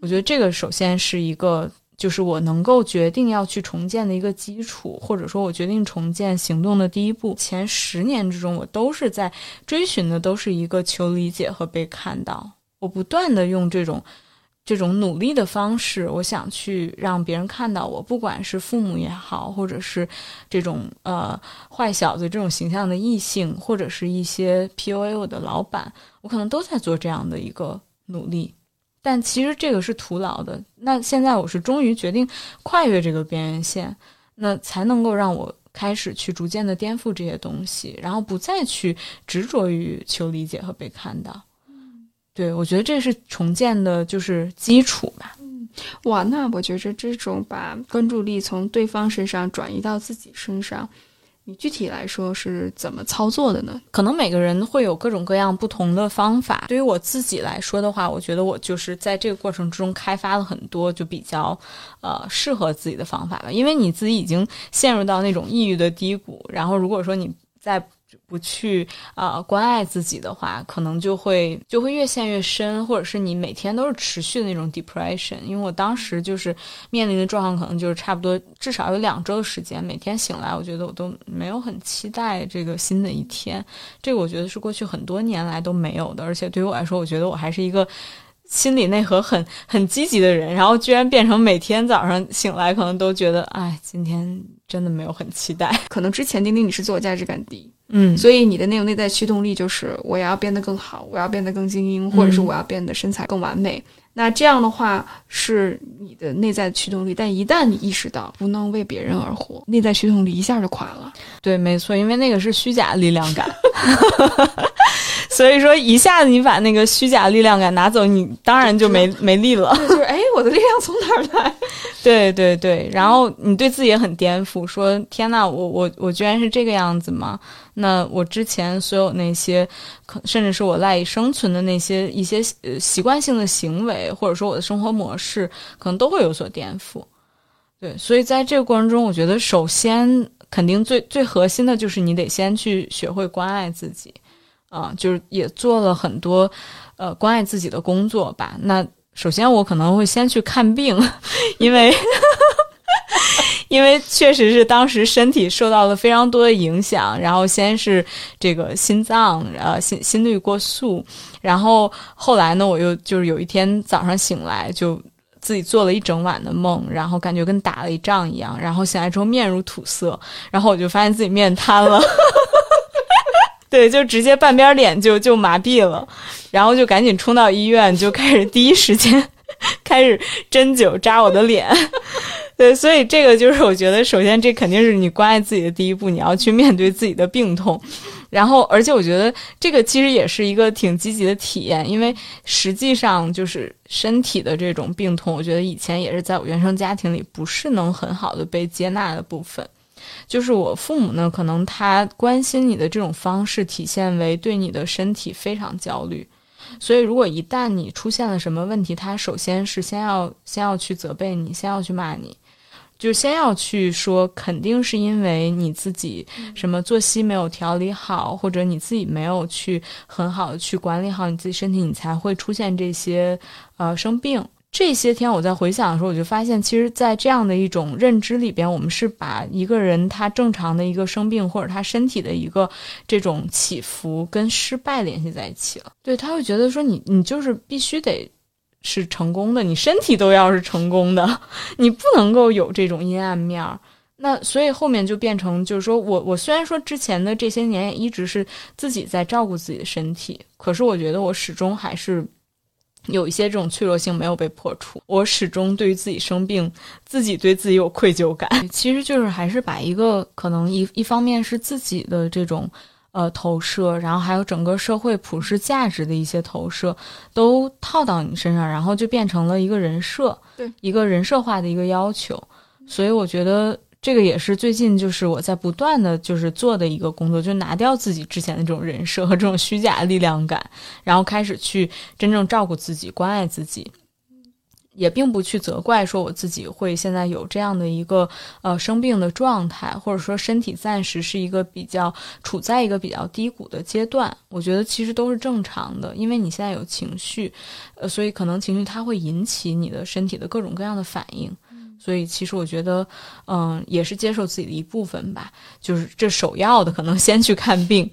我觉得这个首先是一个，就是我能够决定要去重建的一个基础，或者说我决定重建行动的第一步。前十年之中，我都是在追寻的，都是一个求理解和被看到。我不断的用这种这种努力的方式，我想去让别人看到我，不管是父母也好，或者是这种呃坏小子这种形象的异性，或者是一些 PUA 我的老板，我可能都在做这样的一个努力。但其实这个是徒劳的。那现在我是终于决定跨越这个边缘线，那才能够让我开始去逐渐的颠覆这些东西，然后不再去执着于求理解和被看到。对我觉得这是重建的就是基础吧。嗯，哇，那我觉着这种把关注力从对方身上转移到自己身上。你具体来说是怎么操作的呢？可能每个人会有各种各样不同的方法。对于我自己来说的话，我觉得我就是在这个过程之中开发了很多就比较，呃，适合自己的方法吧。因为你自己已经陷入到那种抑郁的低谷，然后如果说你在。不去啊关爱自己的话，可能就会就会越陷越深，或者是你每天都是持续的那种 depression。因为我当时就是面临的状况，可能就是差不多至少有两周的时间，每天醒来，我觉得我都没有很期待这个新的一天。这个我觉得是过去很多年来都没有的，而且对于我来说，我觉得我还是一个心理内核很很积极的人，然后居然变成每天早上醒来，可能都觉得，哎，今天真的没有很期待。可能之前丁丁你是自我价值感低。嗯，所以你的那种内在驱动力就是我要变得更好，我要变得更精英，或者是我要变得身材更完美。那这样的话是你的内在驱动力，但一旦你意识到不能为别人而活，内在驱动力一下就垮了。对，没错，因为那个是虚假力量感。(laughs) (laughs) (laughs) (laughs) 所以说，一下子你把那个虚假力量感拿走，你当然就没没力了。就是哎，我我的力量从哪儿来？(laughs) 对对对，然后你对自己也很颠覆，说天呐，我我我居然是这个样子吗？那我之前所有那些，可甚至是我赖以生存的那些一些呃习惯性的行为，或者说我的生活模式，可能都会有所颠覆。对，所以在这个过程中，我觉得首先肯定最最核心的就是你得先去学会关爱自己，啊，就是也做了很多呃关爱自己的工作吧。那首先我可能会先去看病，因为 (laughs) 因为确实是当时身体受到了非常多的影响，然后先是这个心脏呃心心率过速，然后后来呢，我又就是有一天早上醒来就。自己做了一整晚的梦，然后感觉跟打了一仗一样，然后醒来之后面如土色，然后我就发现自己面瘫了，(laughs) 对，就直接半边脸就就麻痹了，然后就赶紧冲到医院，就开始第一时间开始针灸扎我的脸，(laughs) 对，所以这个就是我觉得，首先这肯定是你关爱自己的第一步，你要去面对自己的病痛。然后，而且我觉得这个其实也是一个挺积极的体验，因为实际上就是身体的这种病痛，我觉得以前也是在我原生家庭里不是能很好的被接纳的部分。就是我父母呢，可能他关心你的这种方式，体现为对你的身体非常焦虑。所以，如果一旦你出现了什么问题，他首先是先要先要去责备你，先要去骂你。就先要去说，肯定是因为你自己什么作息没有调理好，或者你自己没有去很好的去管理好你自己身体，你才会出现这些呃生病。这些天我在回想的时候，我就发现，其实，在这样的一种认知里边，我们是把一个人他正常的一个生病，或者他身体的一个这种起伏跟失败联系在一起了。对他会觉得说，你你就是必须得。是成功的，你身体都要是成功的，(laughs) 你不能够有这种阴暗面儿。那所以后面就变成，就是说我我虽然说之前的这些年也一直是自己在照顾自己的身体，可是我觉得我始终还是有一些这种脆弱性没有被破除。我始终对于自己生病，自己对自己有愧疚感。其实就是还是把一个可能一一方面是自己的这种。呃，投射，然后还有整个社会普世价值的一些投射，都套到你身上，然后就变成了一个人设，对，一个人设化的一个要求。所以我觉得这个也是最近就是我在不断的就是做的一个工作，就拿掉自己之前的这种人设和这种虚假力量感，然后开始去真正照顾自己，关爱自己。也并不去责怪说我自己会现在有这样的一个呃生病的状态，或者说身体暂时是一个比较处在一个比较低谷的阶段，我觉得其实都是正常的，因为你现在有情绪，呃，所以可能情绪它会引起你的身体的各种各样的反应，所以其实我觉得，嗯，也是接受自己的一部分吧，就是这首要的可能先去看病，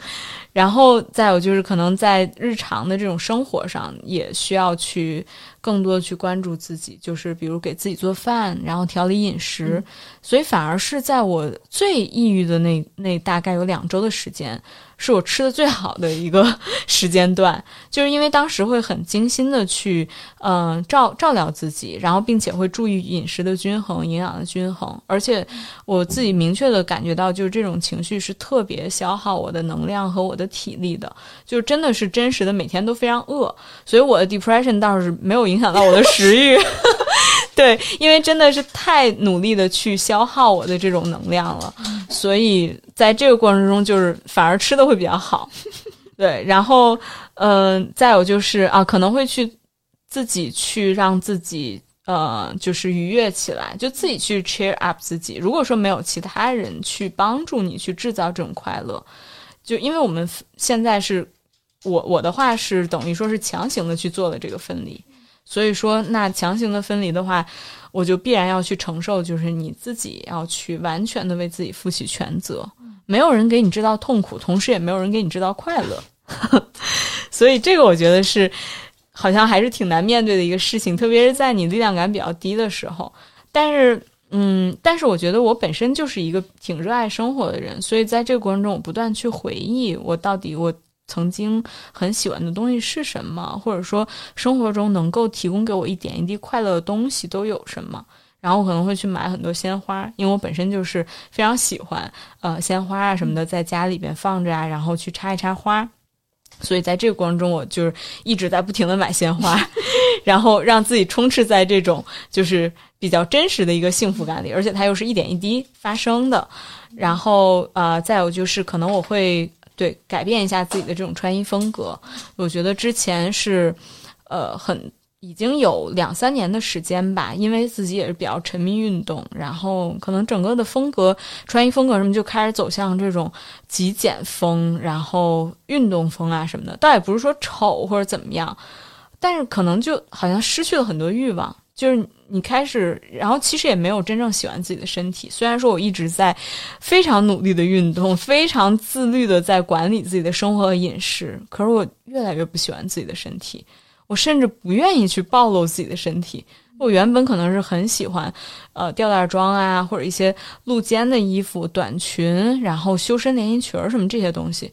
然后再有就是可能在日常的这种生活上也需要去。更多的去关注自己，就是比如给自己做饭，然后调理饮食，所以反而是在我最抑郁的那那大概有两周的时间。是我吃的最好的一个 (laughs) 时间段，就是因为当时会很精心的去，嗯，照照料自己，然后并且会注意饮食的均衡、营养的均衡，而且我自己明确的感觉到，就是这种情绪是特别消耗我的能量和我的体力的，就真的是真实的每天都非常饿，所以我的 depression 倒是没有影响到我的食欲。(laughs) (laughs) 对，因为真的是太努力的去消耗我的这种能量了，所以在这个过程中，就是反而吃的会比较好。(laughs) 对，然后，嗯，再有就是啊，可能会去自己去让自己呃，就是愉悦起来，就自己去 cheer up 自己。如果说没有其他人去帮助你去制造这种快乐，就因为我们现在是我我的话是等于说是强行的去做了这个分离。所以说，那强行的分离的话，我就必然要去承受，就是你自己要去完全的为自己负起全责。没有人给你制造痛苦，同时也没有人给你制造快乐。(laughs) 所以这个我觉得是，好像还是挺难面对的一个事情，特别是在你力量感比较低的时候。但是，嗯，但是我觉得我本身就是一个挺热爱生活的人，所以在这个过程中，我不断去回忆我到底我。曾经很喜欢的东西是什么？或者说生活中能够提供给我一点一滴快乐的东西都有什么？然后我可能会去买很多鲜花，因为我本身就是非常喜欢呃鲜花啊什么的，在家里边放着啊，然后去插一插花。所以在这个过程中，我就是一直在不停的买鲜花，(laughs) 然后让自己充斥在这种就是比较真实的一个幸福感里，而且它又是一点一滴发生的。然后呃，再有就是可能我会对改变一下自己的这种穿衣风格。我觉得之前是呃很已经有两三年的时间吧，因为自己也是比较沉迷运动，然后可能整个的风格穿衣风格什么就开始走向这种极简风，然后运动风啊什么的。倒也不是说丑或者怎么样，但是可能就好像失去了很多欲望。就是你开始，然后其实也没有真正喜欢自己的身体。虽然说我一直在非常努力的运动，非常自律的在管理自己的生活和饮食，可是我越来越不喜欢自己的身体。我甚至不愿意去暴露自己的身体。我原本可能是很喜欢，呃，吊带装啊，或者一些露肩的衣服、短裙，然后修身连衣裙什么这些东西。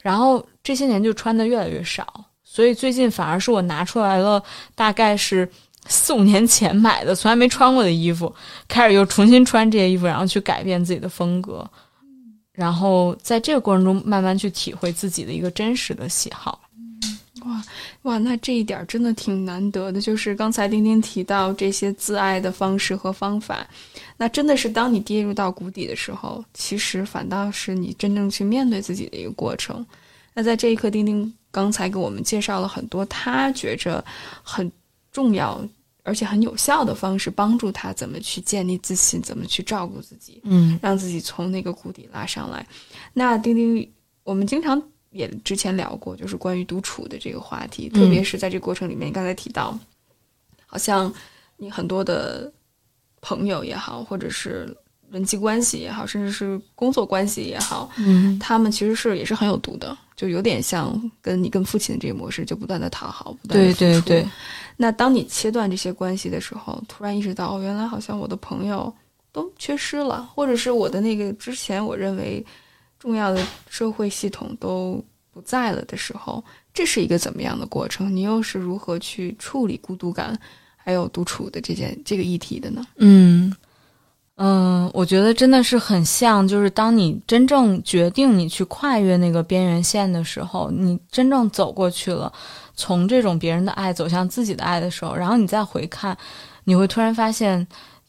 然后这些年就穿的越来越少，所以最近反而是我拿出来了，大概是。四五年前买的从来没穿过的衣服，开始又重新穿这些衣服，然后去改变自己的风格，然后在这个过程中慢慢去体会自己的一个真实的喜好。哇哇，那这一点真的挺难得的。就是刚才丁丁提到这些自爱的方式和方法，那真的是当你跌入到谷底的时候，其实反倒是你真正去面对自己的一个过程。那在这一刻，丁丁刚才给我们介绍了很多他觉着很。重要而且很有效的方式，帮助他怎么去建立自信，怎么去照顾自己，嗯，让自己从那个谷底拉上来。那丁丁，我们经常也之前聊过，就是关于独处的这个话题，特别是在这个过程里面，你刚才提到，好像你很多的朋友也好，或者是人际关系也好，甚至是工作关系也好，嗯，他们其实是也是很有毒的，就有点像跟你跟父亲的这个模式，就不断的讨好，不断的对对对。那当你切断这些关系的时候，突然意识到，哦，原来好像我的朋友都缺失了，或者是我的那个之前我认为重要的社会系统都不在了的时候，这是一个怎么样的过程？你又是如何去处理孤独感还有独处的这件这个议题的呢？嗯嗯，我觉得真的是很像，就是当你真正决定你去跨越那个边缘线的时候，你真正走过去了。从这种别人的爱走向自己的爱的时候，然后你再回看，你会突然发现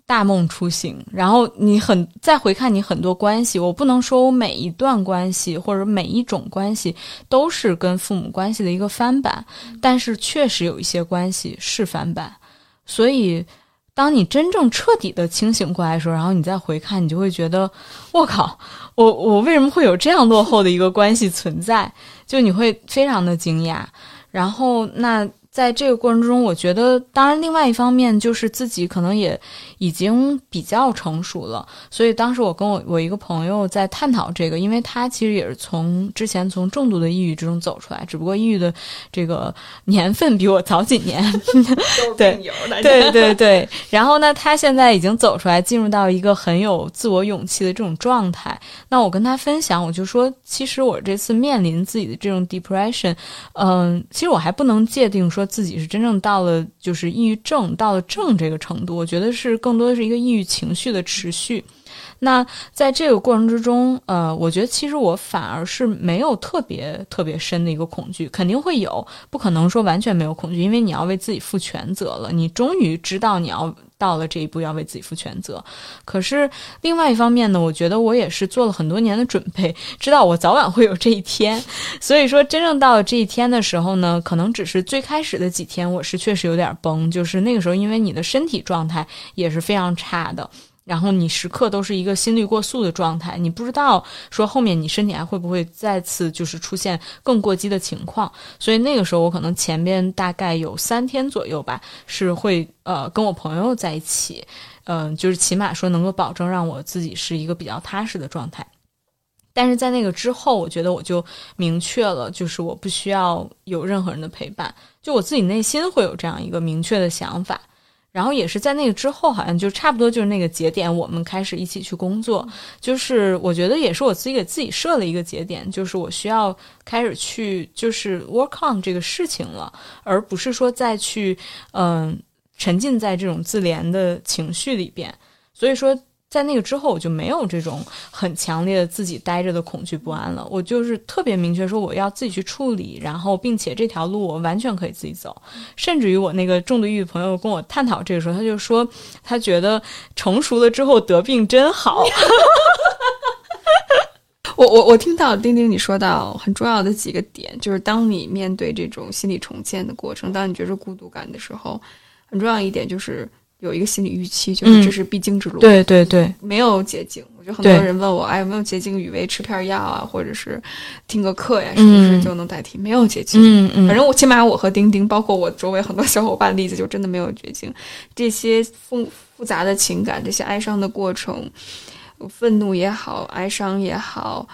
大梦初醒。然后你很再回看你很多关系，我不能说我每一段关系或者每一种关系都是跟父母关系的一个翻版，但是确实有一些关系是翻版。所以，当你真正彻底的清醒过来的时候，然后你再回看，你就会觉得，我靠，我我为什么会有这样落后的一个关系存在？就你会非常的惊讶。然后，那在这个过程中，我觉得，当然，另外一方面就是自己可能也。已经比较成熟了，所以当时我跟我我一个朋友在探讨这个，因为他其实也是从之前从重度的抑郁之中走出来，只不过抑郁的这个 (laughs) 年份比我早几年。对对对对。然后呢，他现在已经走出来，进入到一个很有自我勇气的这种状态。那我跟他分享，我就说，其实我这次面临自己的这种 depression，嗯，其实我还不能界定说自己是真正到了就是抑郁症到了症这个程度，我觉得是更。更多的是一个抑郁情绪的持续。那在这个过程之中，呃，我觉得其实我反而是没有特别特别深的一个恐惧，肯定会有，不可能说完全没有恐惧，因为你要为自己负全责了，你终于知道你要到了这一步，要为自己负全责。可是另外一方面呢，我觉得我也是做了很多年的准备，知道我早晚会有这一天。所以说，真正到了这一天的时候呢，可能只是最开始的几天，我是确实有点崩，就是那个时候，因为你的身体状态也是非常差的。然后你时刻都是一个心率过速的状态，你不知道说后面你身体还会不会再次就是出现更过激的情况，所以那个时候我可能前边大概有三天左右吧，是会呃跟我朋友在一起，嗯，就是起码说能够保证让我自己是一个比较踏实的状态。但是在那个之后，我觉得我就明确了，就是我不需要有任何人的陪伴，就我自己内心会有这样一个明确的想法。然后也是在那个之后，好像就差不多就是那个节点，我们开始一起去工作。就是我觉得也是我自己给自己设了一个节点，就是我需要开始去就是 work on 这个事情了，而不是说再去嗯沉浸在这种自怜的情绪里边。所以说。在那个之后，我就没有这种很强烈的自己待着的恐惧不安了。我就是特别明确说我要自己去处理，然后并且这条路我完全可以自己走。甚至于我那个重度抑郁朋友跟我探讨这个时候，他就说他觉得成熟了之后得病真好。(laughs) 我我我听到丁丁你说到很重要的几个点，就是当你面对这种心理重建的过程，当你觉着孤独感的时候，很重要一点就是。有一个心理预期，就是这是必经之路。对对对，没有捷径。我觉得很多人问我，哎，有没有捷径？雨薇吃片药啊，或者是听个课呀，是不是就能代替？没有捷径。嗯嗯。反正我起码我和丁丁，包括我周围很多小伙伴例子，就真的没有捷径。这些复复杂的情感，这些哀伤的过程，愤怒也好，哀伤也好，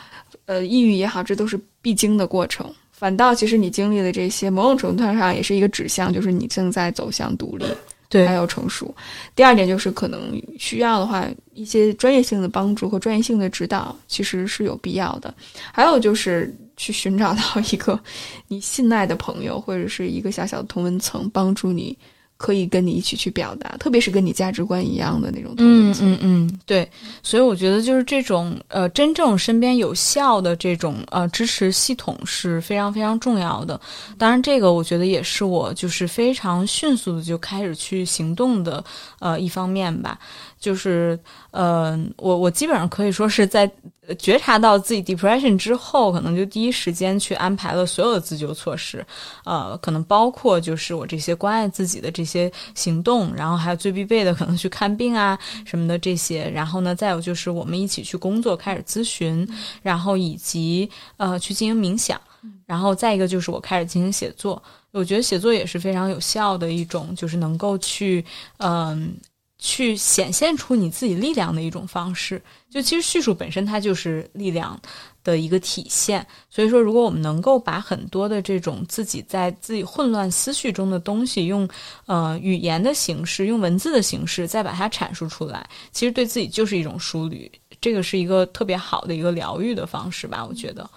呃，抑郁也好，这都是必经的过程。反倒其实你经历的这些，某种程度上也是一个指向，就是你正在走向独立。对，还要成熟。第二点就是可能需要的话，一些专业性的帮助和专业性的指导其实是有必要的。还有就是去寻找到一个你信赖的朋友，或者是一个小小的同文层，帮助你。可以跟你一起去表达，特别是跟你价值观一样的那种。嗯嗯嗯，对。所以我觉得就是这种呃，真正身边有效的这种呃支持系统是非常非常重要的。当然，这个我觉得也是我就是非常迅速的就开始去行动的呃一方面吧。就是，呃，我我基本上可以说是在觉察到自己 depression 之后，可能就第一时间去安排了所有的自救措施，呃，可能包括就是我这些关爱自己的这些行动，然后还有最必备的可能去看病啊什么的这些，然后呢，再有就是我们一起去工作，开始咨询，然后以及呃去进行冥想，然后再一个就是我开始进行写作，我觉得写作也是非常有效的一种，就是能够去嗯。去显现出你自己力量的一种方式，就其实叙述本身它就是力量的一个体现。所以说，如果我们能够把很多的这种自己在自己混乱思绪中的东西，用呃语言的形式、用文字的形式再把它阐述出来，其实对自己就是一种梳理。这个是一个特别好的一个疗愈的方式吧，我觉得。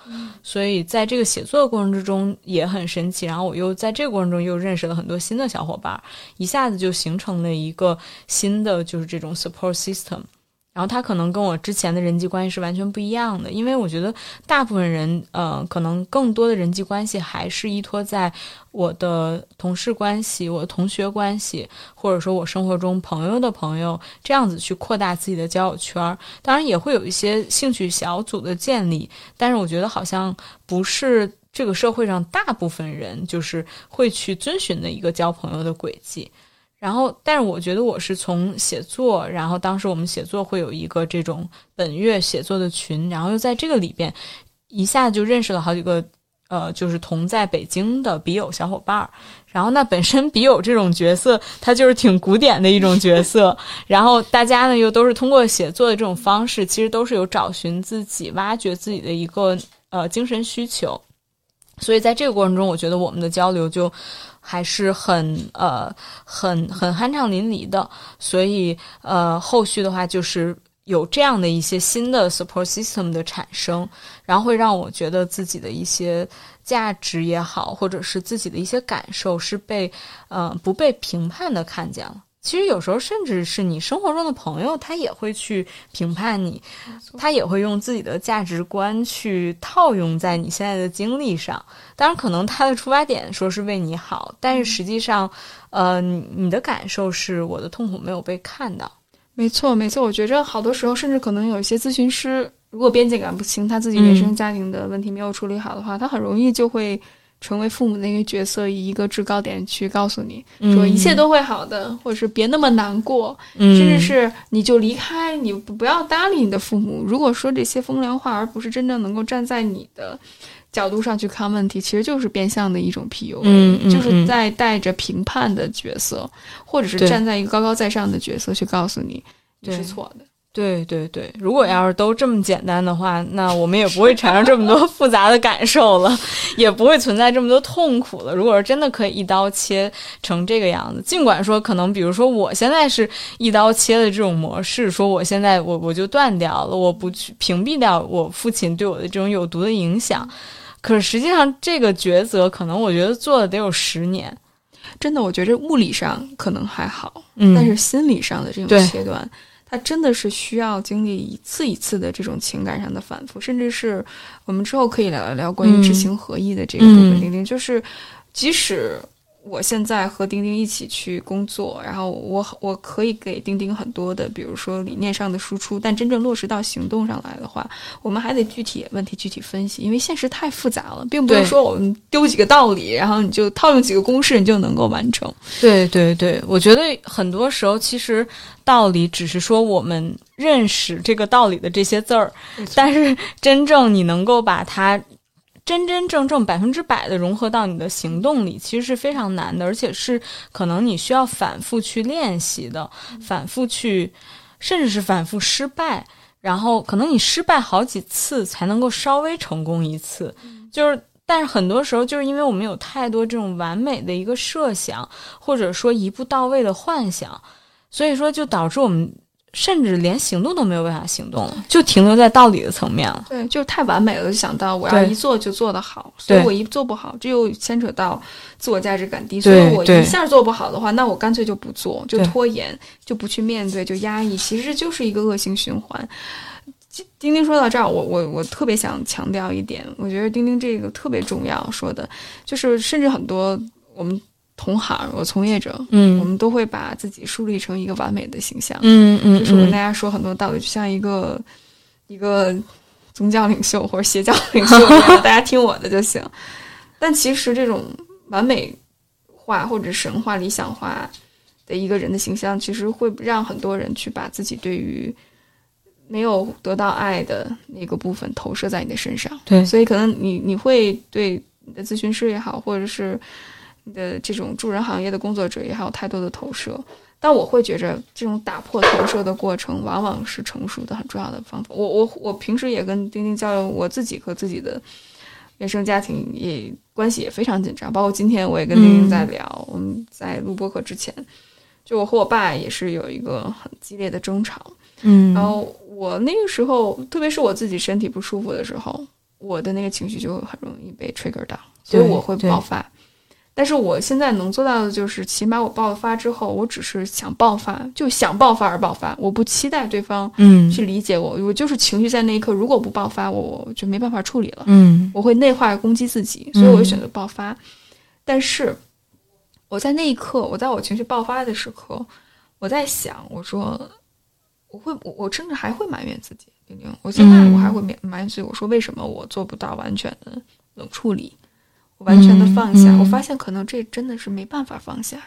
所以在这个写作的过程之中也很神奇，然后我又在这个过程中又认识了很多新的小伙伴，一下子就形成了一个新的就是这种 support system。然后他可能跟我之前的人际关系是完全不一样的，因为我觉得大部分人，呃，可能更多的人际关系还是依托在我的同事关系、我的同学关系，或者说我生活中朋友的朋友这样子去扩大自己的交友圈。当然也会有一些兴趣小组的建立，但是我觉得好像不是这个社会上大部分人就是会去遵循的一个交朋友的轨迹。然后，但是我觉得我是从写作，然后当时我们写作会有一个这种本月写作的群，然后又在这个里边一下子就认识了好几个，呃，就是同在北京的笔友小伙伴儿。然后那本身笔友这种角色，他就是挺古典的一种角色。(laughs) 然后大家呢又都是通过写作的这种方式，其实都是有找寻自己、挖掘自己的一个呃精神需求。所以在这个过程中，我觉得我们的交流就。还是很呃很很酣畅淋漓的，所以呃后续的话就是有这样的一些新的 support system 的产生，然后会让我觉得自己的一些价值也好，或者是自己的一些感受是被呃不被评判的看见了。其实有时候，甚至是你生活中的朋友，他也会去评判你，他也会用自己的价值观去套用在你现在的经历上。当然，可能他的出发点说是为你好，但是实际上，呃，你的感受是我的痛苦没有被看到。没错，没错。我觉着好多时候，甚至可能有一些咨询师，如果边界感不清，他自己原生家庭的问题没有处理好的话，他很容易就会。成为父母那个角色，以一个制高点去告诉你说一切都会好的，或者是别那么难过，甚至是你就离开，你不要搭理你的父母。如果说这些风凉话，而不是真正能够站在你的角度上去看问题，其实就是变相的一种 PUA，就是在带着评判的角色，或者是站在一个高高在上的角色去告诉你你是错的。对对对，如果要是都这么简单的话，那我们也不会产生这么多 (laughs) 复杂的感受了，也不会存在这么多痛苦了。如果是真的可以一刀切成这个样子，尽管说可能，比如说我现在是一刀切的这种模式，说我现在我我就断掉了，我不去屏蔽掉我父亲对我的这种有毒的影响，可是实际上这个抉择，可能我觉得做了得有十年。真的，我觉着物理上可能还好，嗯但是心理上的这种切断。它真的是需要经历一次一次的这种情感上的反复，甚至是我们之后可以聊一聊关于知行合一的这个部分。丁丁就是，即使。我现在和钉钉一起去工作，然后我我可以给钉钉很多的，比如说理念上的输出，但真正落实到行动上来的话，我们还得具体问题具体分析，因为现实太复杂了，并不是说我们丢几个道理，然后你就套用几个公式，你就能够完成。对对对，我觉得很多时候其实道理只是说我们认识这个道理的这些字儿，但是真正你能够把它。真真正正百分之百的融合到你的行动里，其实是非常难的，而且是可能你需要反复去练习的，反复去，甚至是反复失败，然后可能你失败好几次才能够稍微成功一次。就是，但是很多时候就是因为我们有太多这种完美的一个设想，或者说一步到位的幻想，所以说就导致我们。甚至连行动都没有办法行动了，就停留在道理的层面了。对，就是太完美了，就想到我要一做就做得好，所以我一做不好，这又牵扯到自我价值感低。所以我一下做不好的话，那我干脆就不做，就拖延，就不去面对，就压抑，其实就是一个恶性循环。丁丁说到这儿，我我我特别想强调一点，我觉得丁丁这个特别重要，说的就是，甚至很多我们。同行，我从业者，嗯，我们都会把自己树立成一个完美的形象，嗯嗯，就是我跟大家说很多道理，就像一个一个宗教领袖或者邪教领袖一样，大家听我的就行。(laughs) 但其实这种完美化或者神话、理想化的一个人的形象，其实会让很多人去把自己对于没有得到爱的那个部分投射在你的身上。对，所以可能你你会对你的咨询师也好，或者是你的这种助人行业的工作者也还有，太多的投射，但我会觉着这种打破投射的过程，往往是成熟的很重要的方法。我我我平时也跟丁丁交流，我自己和自己的原生家庭也关系也非常紧张，包括今天我也跟丁丁在聊，嗯、我们在录播课之前，就我和我爸也是有一个很激烈的争吵，嗯，然后我那个时候，特别是我自己身体不舒服的时候，我的那个情绪就很容易被 trigger 到，所以我会爆发。但是我现在能做到的就是，起码我爆发之后，我只是想爆发，就想爆发而爆发，我不期待对方嗯去理解我，我就是情绪在那一刻，如果不爆发，我就没办法处理了，嗯，我会内化攻击自己，所以我就选择爆发。但是我在那一刻，我在我情绪爆发的时刻，我在想，我说我会，我我甚至还会埋怨自己，丁丁，我现在我还会埋埋怨自己，我说为什么我做不到完全的冷处理？完全的放下，嗯嗯、我发现可能这真的是没办法放下。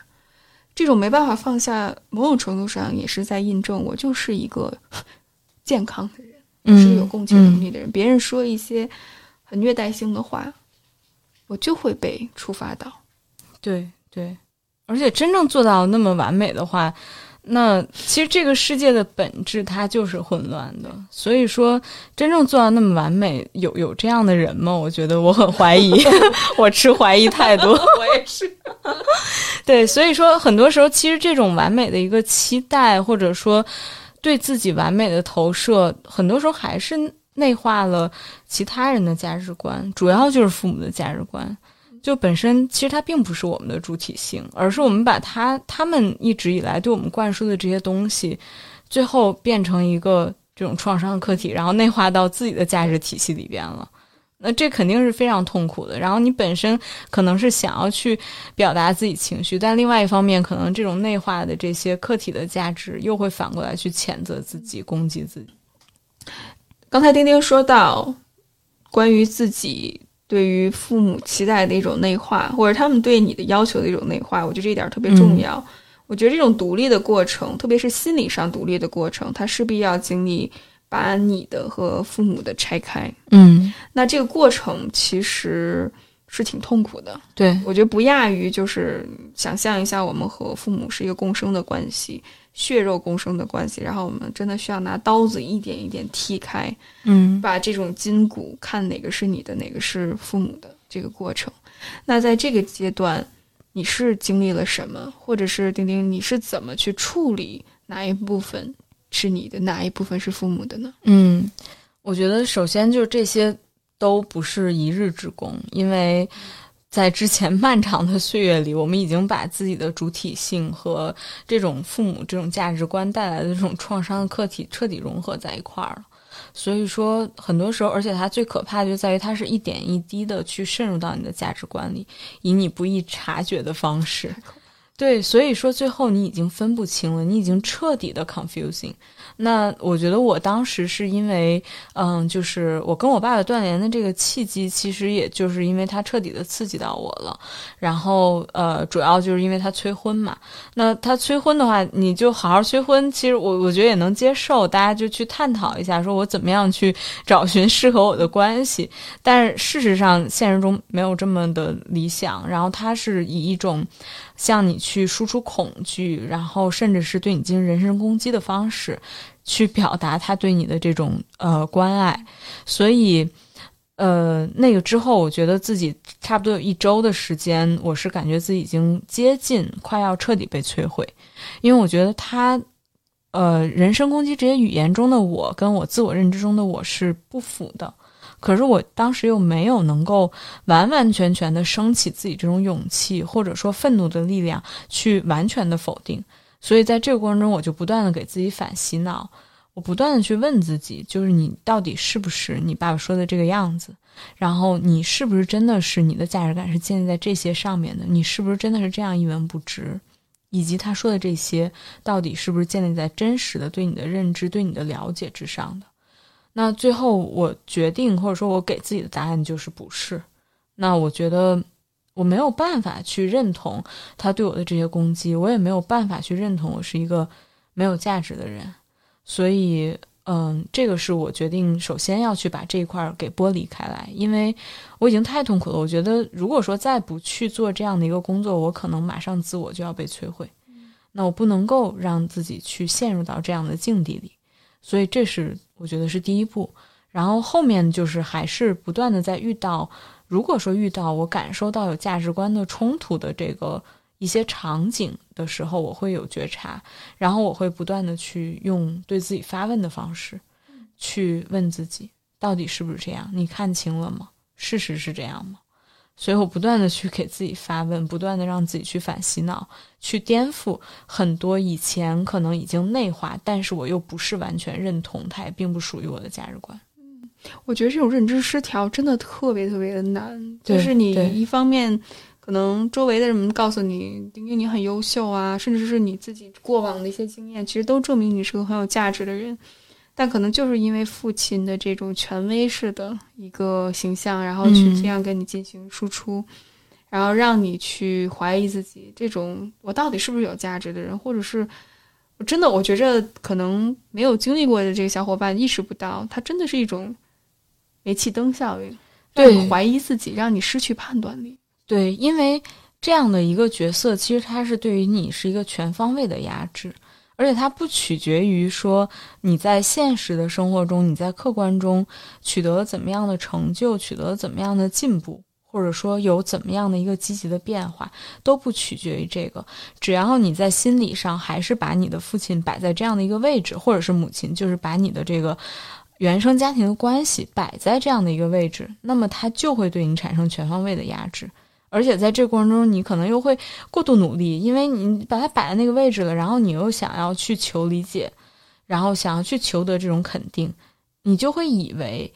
这种没办法放下，某种程度上也是在印证我就是一个 (laughs) 健康的人，嗯、是有共情能力的人。别人说一些很虐待性的话，我就会被触发到。对对，而且真正做到那么完美的话。那其实这个世界的本质它就是混乱的，所以说真正做到那么完美，有有这样的人吗？我觉得我很怀疑，(laughs) 我持怀疑态度。(laughs) 我也是。(laughs) 对，所以说很多时候其实这种完美的一个期待，或者说对自己完美的投射，很多时候还是内化了其他人的价值观，主要就是父母的价值观。就本身其实它并不是我们的主体性，而是我们把它他们一直以来对我们灌输的这些东西，最后变成一个这种创伤客体，然后内化到自己的价值体系里边了。那这肯定是非常痛苦的。然后你本身可能是想要去表达自己情绪，但另外一方面，可能这种内化的这些客体的价值又会反过来去谴责自己、攻击自己。刚才丁丁说到关于自己。对于父母期待的一种内化，或者他们对你的要求的一种内化，我觉得这一点特别重要。嗯、我觉得这种独立的过程，特别是心理上独立的过程，它势必要经历把你的和父母的拆开。嗯，那这个过程其实是挺痛苦的。对我觉得不亚于就是想象一下，我们和父母是一个共生的关系。血肉共生的关系，然后我们真的需要拿刀子一点一点剔开，嗯，把这种筋骨看哪个是你的，哪个是父母的这个过程。那在这个阶段，你是经历了什么，或者是丁丁，你是怎么去处理哪一部分是你的，哪一部分是父母的呢？嗯，我觉得首先就是这些都不是一日之功，因为。在之前 (laughs) 漫长的岁月里，我们已经把自己的主体性和这种父母这种价值观带来的这种创伤的客体彻底融合在一块儿了。所以说，很多时候，而且它最可怕就在于它是一点一滴的去渗入到你的价值观里，以你不易察觉的方式。对，所以说最后你已经分不清了，你已经彻底的 confusing。那我觉得我当时是因为，嗯，就是我跟我爸爸断联的这个契机，其实也就是因为他彻底的刺激到我了。然后，呃，主要就是因为他催婚嘛。那他催婚的话，你就好好催婚，其实我我觉得也能接受。大家就去探讨一下，说我怎么样去找寻适合我的关系。但是事实上，现实中没有这么的理想。然后他是以一种。向你去输出恐惧，然后甚至是对你进行人身攻击的方式，去表达他对你的这种呃关爱。所以，呃，那个之后，我觉得自己差不多有一周的时间，我是感觉自己已经接近快要彻底被摧毁，因为我觉得他，呃，人身攻击这些语言中的我，跟我自我认知中的我是不符的。可是我当时又没有能够完完全全的升起自己这种勇气，或者说愤怒的力量去完全的否定，所以在这个过程中，我就不断的给自己反洗脑，我不断的去问自己，就是你到底是不是你爸爸说的这个样子？然后你是不是真的是你的价值感是建立在这些上面的？你是不是真的是这样一文不值？以及他说的这些到底是不是建立在真实的对你的认知、对你的了解之上的？那最后我决定，或者说我给自己的答案就是不是。那我觉得我没有办法去认同他对我的这些攻击，我也没有办法去认同我是一个没有价值的人。所以，嗯，这个是我决定首先要去把这一块给剥离开来，因为我已经太痛苦了。我觉得如果说再不去做这样的一个工作，我可能马上自我就要被摧毁。那我不能够让自己去陷入到这样的境地里。所以这是我觉得是第一步，然后后面就是还是不断的在遇到，如果说遇到我感受到有价值观的冲突的这个一些场景的时候，我会有觉察，然后我会不断的去用对自己发问的方式，去问自己到底是不是这样？你看清了吗？事实是这样吗？所以我不断的去给自己发问，不断的让自己去反洗脑，去颠覆很多以前可能已经内化，但是我又不是完全认同它，也并不属于我的价值观。嗯，我觉得这种认知失调真的特别特别的难。就是你一方面可能周围的人告诉你，因为你很优秀啊，甚至是你自己过往的一些经验，其实都证明你是个很有价值的人。但可能就是因为父亲的这种权威式的一个形象，然后去这样跟你进行输出，然后让你去怀疑自己，这种我到底是不是有价值的人，或者是我真的我觉着可能没有经历过的这个小伙伴意识不到，它真的是一种煤气灯效应，对，怀疑自己，让你失去判断力。对，因为这样的一个角色，其实它是对于你是一个全方位的压制。而且它不取决于说你在现实的生活中，你在客观中取得了怎么样的成就，取得了怎么样的进步，或者说有怎么样的一个积极的变化，都不取决于这个。只要你在心理上还是把你的父亲摆在这样的一个位置，或者是母亲，就是把你的这个原生家庭的关系摆在这样的一个位置，那么他就会对你产生全方位的压制。而且在这过程中，你可能又会过度努力，因为你把它摆在那个位置了，然后你又想要去求理解，然后想要去求得这种肯定，你就会以为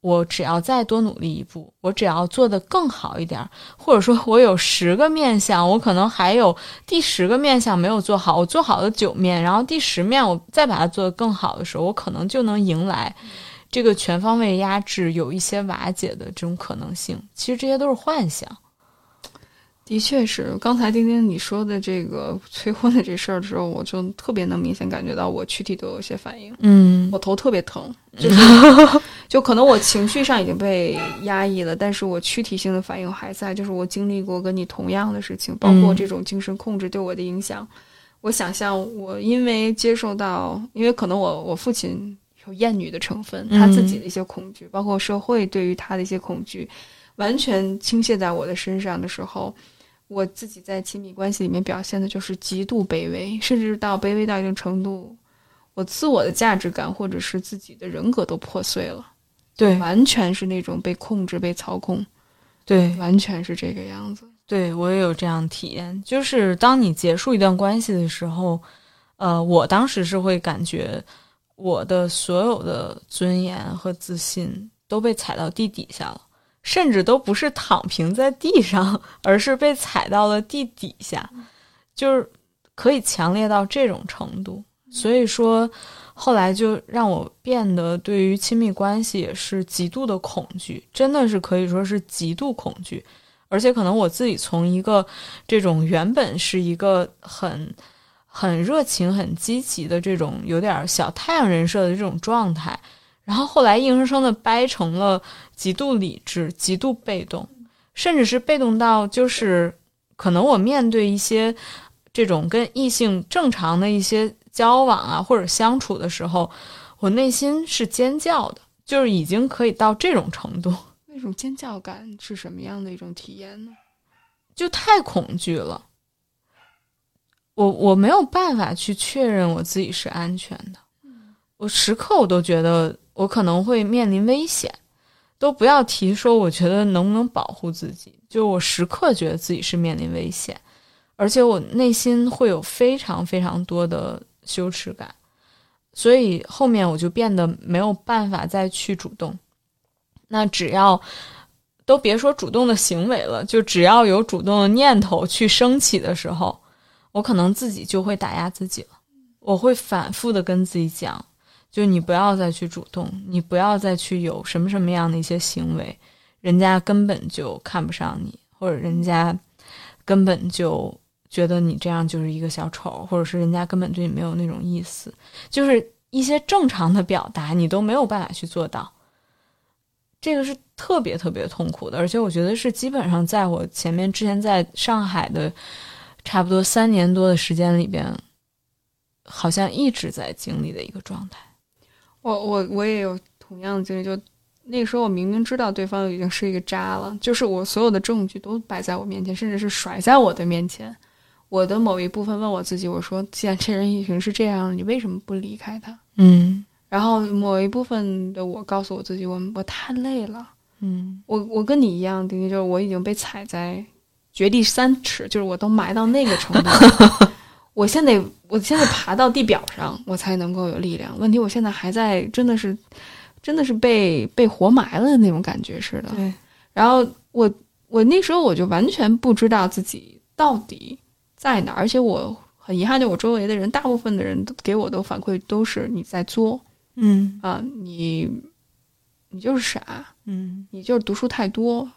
我只要再多努力一步，我只要做得更好一点，或者说我有十个面相，我可能还有第十个面相没有做好，我做好了九面，然后第十面我再把它做得更好的时候，我可能就能迎来这个全方位压制有一些瓦解的这种可能性。其实这些都是幻想。的确是，刚才丁丁你说的这个催婚的这事儿的时候，我就特别能明显感觉到我躯体都有些反应。嗯，我头特别疼，就是 (laughs) 就可能我情绪上已经被压抑了，但是我躯体性的反应还在。就是我经历过跟你同样的事情，包括这种精神控制对我的影响。我想象我因为接受到，因为可能我我父亲有厌女的成分，他自己的一些恐惧，包括社会对于他的一些恐惧，完全倾泻在我的身上的时候。我自己在亲密关系里面表现的就是极度卑微，甚至到卑微到一定程度，我自我的价值感或者是自己的人格都破碎了。对，完全是那种被控制、被操控。对，完全是这个样子。对我也有这样体验，就是当你结束一段关系的时候，呃，我当时是会感觉我的所有的尊严和自信都被踩到地底下了，甚至都不是躺平在地上，而是被踩到了地底下，就是可以强烈到这种程度。所以说，后来就让我变得对于亲密关系也是极度的恐惧，真的是可以说是极度恐惧。而且可能我自己从一个这种原本是一个很很热情、很积极的这种有点小太阳人设的这种状态，然后后来硬生生的掰成了极度理智、极度被动，甚至是被动到就是可能我面对一些这种跟异性正常的一些交往啊或者相处的时候，我内心是尖叫的，就是已经可以到这种程度。那种尖叫感是什么样的一种体验呢？就太恐惧了，我我没有办法去确认我自己是安全的，我时刻我都觉得我可能会面临危险，都不要提说我觉得能不能保护自己，就我时刻觉得自己是面临危险，而且我内心会有非常非常多的羞耻感，所以后面我就变得没有办法再去主动。那只要都别说主动的行为了，就只要有主动的念头去升起的时候，我可能自己就会打压自己了。我会反复的跟自己讲，就你不要再去主动，你不要再去有什么什么样的一些行为，人家根本就看不上你，或者人家根本就觉得你这样就是一个小丑，或者是人家根本对你没有那种意思，就是一些正常的表达你都没有办法去做到。这个是特别特别痛苦的，而且我觉得是基本上在我前面之前在上海的差不多三年多的时间里边，好像一直在经历的一个状态。我我我也有同样的经历，就那个时候我明明知道对方已经是一个渣了，就是我所有的证据都摆在我面前，甚至是甩在我的面前。我的某一部分问我自己，我说：既然这人已经是这样了，你为什么不离开他？嗯。然后某一部分的我告诉我自己，我我太累了，嗯，我我跟你一样，丁丁，就是我已经被踩在绝地三尺，就是我都埋到那个程度，(laughs) 我现在我现在爬到地表上，我才能够有力量。问题我现在还在，真的是真的是被被活埋了的那种感觉似的。对，然后我我那时候我就完全不知道自己到底在哪，而且我很遗憾，就我周围的人，大部分的人都给我的反馈都是你在作。嗯啊，你你就是傻，嗯你就是读书太多，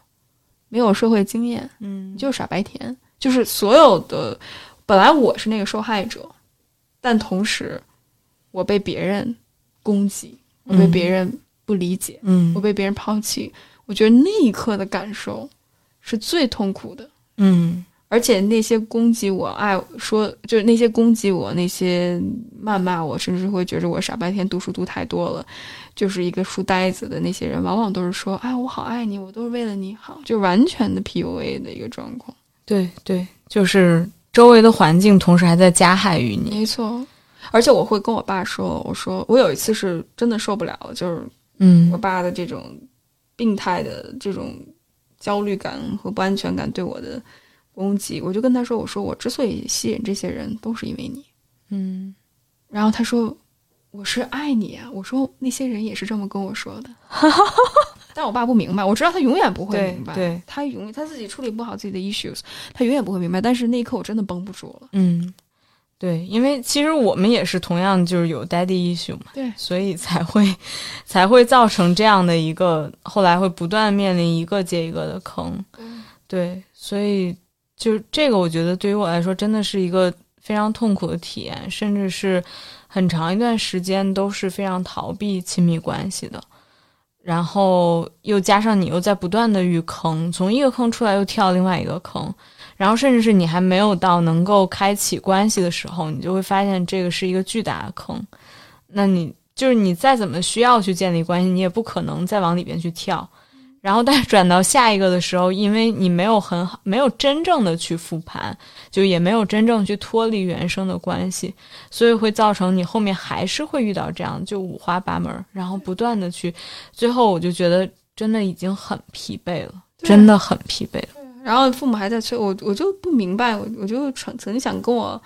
没有社会经验，嗯你就是傻白甜。就是所有的，本来我是那个受害者，但同时我被别人攻击，我被别人不理解，嗯我被别人抛弃。我觉得那一刻的感受是最痛苦的。嗯而且那些攻击我、爱说，就是那些攻击我、那些谩骂我，甚至会觉得我傻白甜、读书读太多了，就是一个书呆子的那些人，往往都是说：“哎，我好爱你，我都是为了你好。”就完全的 PUA 的一个状况。对对，就是周围的环境，同时还在加害于你。没错，而且我会跟我爸说：“我说我有一次是真的受不了了，就是嗯我爸的这种病态的这种焦虑感和不安全感对我的。”攻击，我就跟他说：“我说我之所以吸引这些人，都是因为你。”嗯，然后他说：“我是爱你啊。”我说：“那些人也是这么跟我说的。(laughs) ”但我爸不明白，我知道他永远不会明白。对，他永远他自己处理不好自己的 issues，他永远不会明白。但是那一刻我真的绷不住了。嗯，对，因为其实我们也是同样就是有 daddy issue 嘛，对，所以才会才会造成这样的一个后来会不断面临一个接一个的坑。对，所以。就这个，我觉得对于我来说，真的是一个非常痛苦的体验，甚至是很长一段时间都是非常逃避亲密关系的。然后又加上你又在不断的遇坑，从一个坑出来又跳另外一个坑，然后甚至是你还没有到能够开启关系的时候，你就会发现这个是一个巨大的坑。那你就是你再怎么需要去建立关系，你也不可能再往里边去跳。然后，但是转到下一个的时候，因为你没有很好，没有真正的去复盘，就也没有真正去脱离原生的关系，所以会造成你后面还是会遇到这样就五花八门，然后不断的去，最后我就觉得真的已经很疲惫了，真的很疲惫了。然后父母还在催我，我就不明白，我我就曾曾经想跟我，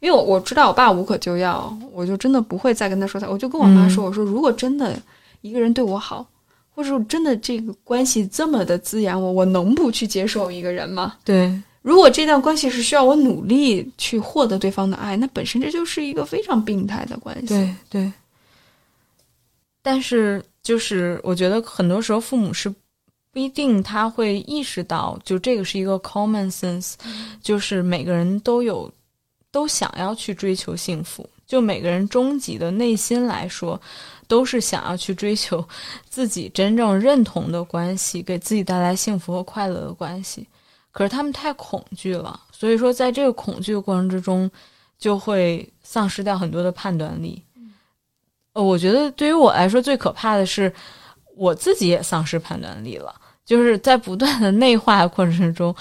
因为我我知道我爸无可救药，我就真的不会再跟他说他，我就跟我妈说，我说如果真的一个人对我好，或者说真的这个关系这么的滋养我，我能不去接受一个人吗？对，如果这段关系是需要我努力去获得对方的爱，那本身这就是一个非常病态的关系。对对。但是就是我觉得很多时候父母是。不一定他会意识到，就这个是一个 common sense，就是每个人都有，都想要去追求幸福。就每个人终极的内心来说，都是想要去追求自己真正认同的关系，给自己带来幸福和快乐的关系。可是他们太恐惧了，所以说在这个恐惧的过程之中，就会丧失掉很多的判断力。呃，我觉得对于我来说最可怕的是，我自己也丧失判断力了。就是在不断的内化过程中，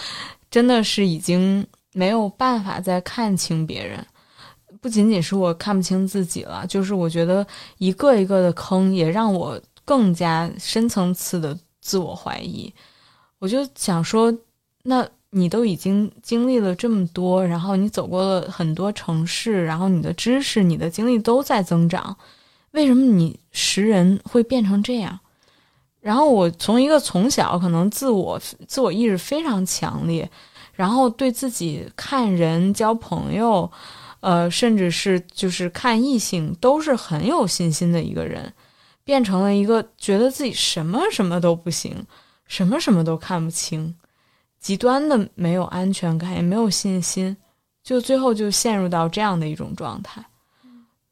真的是已经没有办法再看清别人，不仅仅是我看不清自己了，就是我觉得一个一个的坑也让我更加深层次的自我怀疑。我就想说，那你都已经经历了这么多，然后你走过了很多城市，然后你的知识、你的经历都在增长，为什么你识人会变成这样？然后我从一个从小可能自我自我意识非常强烈，然后对自己看人交朋友，呃，甚至是就是看异性都是很有信心的一个人，变成了一个觉得自己什么什么都不行，什么什么都看不清，极端的没有安全感，也没有信心，就最后就陷入到这样的一种状态。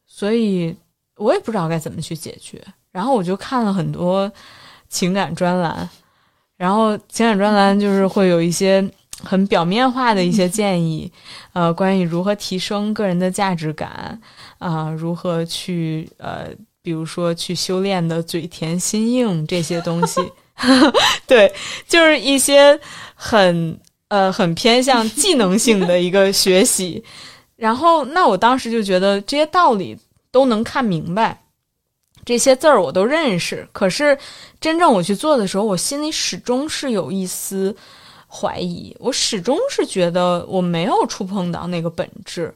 所以我也不知道该怎么去解决。然后我就看了很多。情感专栏，然后情感专栏就是会有一些很表面化的一些建议，呃，关于如何提升个人的价值感啊，如何去呃，比如说去修炼的嘴甜心硬这些东西，(laughs) 对，就是一些很呃很偏向技能性的一个学习。然后，那我当时就觉得这些道理都能看明白。这些字儿我都认识，可是真正我去做的时候，我心里始终是有一丝怀疑。我始终是觉得我没有触碰到那个本质，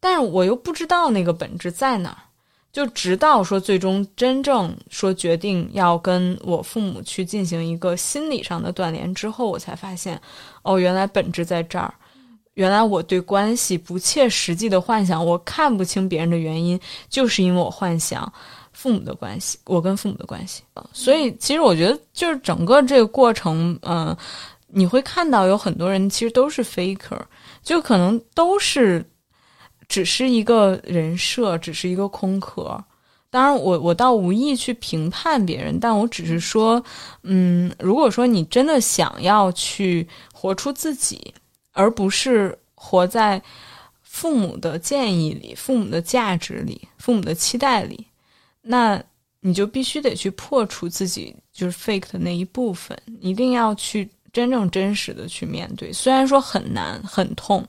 但是我又不知道那个本质在哪儿。就直到说最终真正说决定要跟我父母去进行一个心理上的断联之后，我才发现，哦，原来本质在这儿。原来我对关系不切实际的幻想，我看不清别人的原因，就是因为我幻想。父母的关系，我跟父母的关系所以其实我觉得就是整个这个过程，嗯，你会看到有很多人其实都是 faker，就可能都是只是一个人设，只是一个空壳。当然，我我倒无意去评判别人，但我只是说，嗯，如果说你真的想要去活出自己，而不是活在父母的建议里、父母的价值里、父母的期待里。那你就必须得去破除自己就是 fake 的那一部分，一定要去真正真实的去面对。虽然说很难很痛，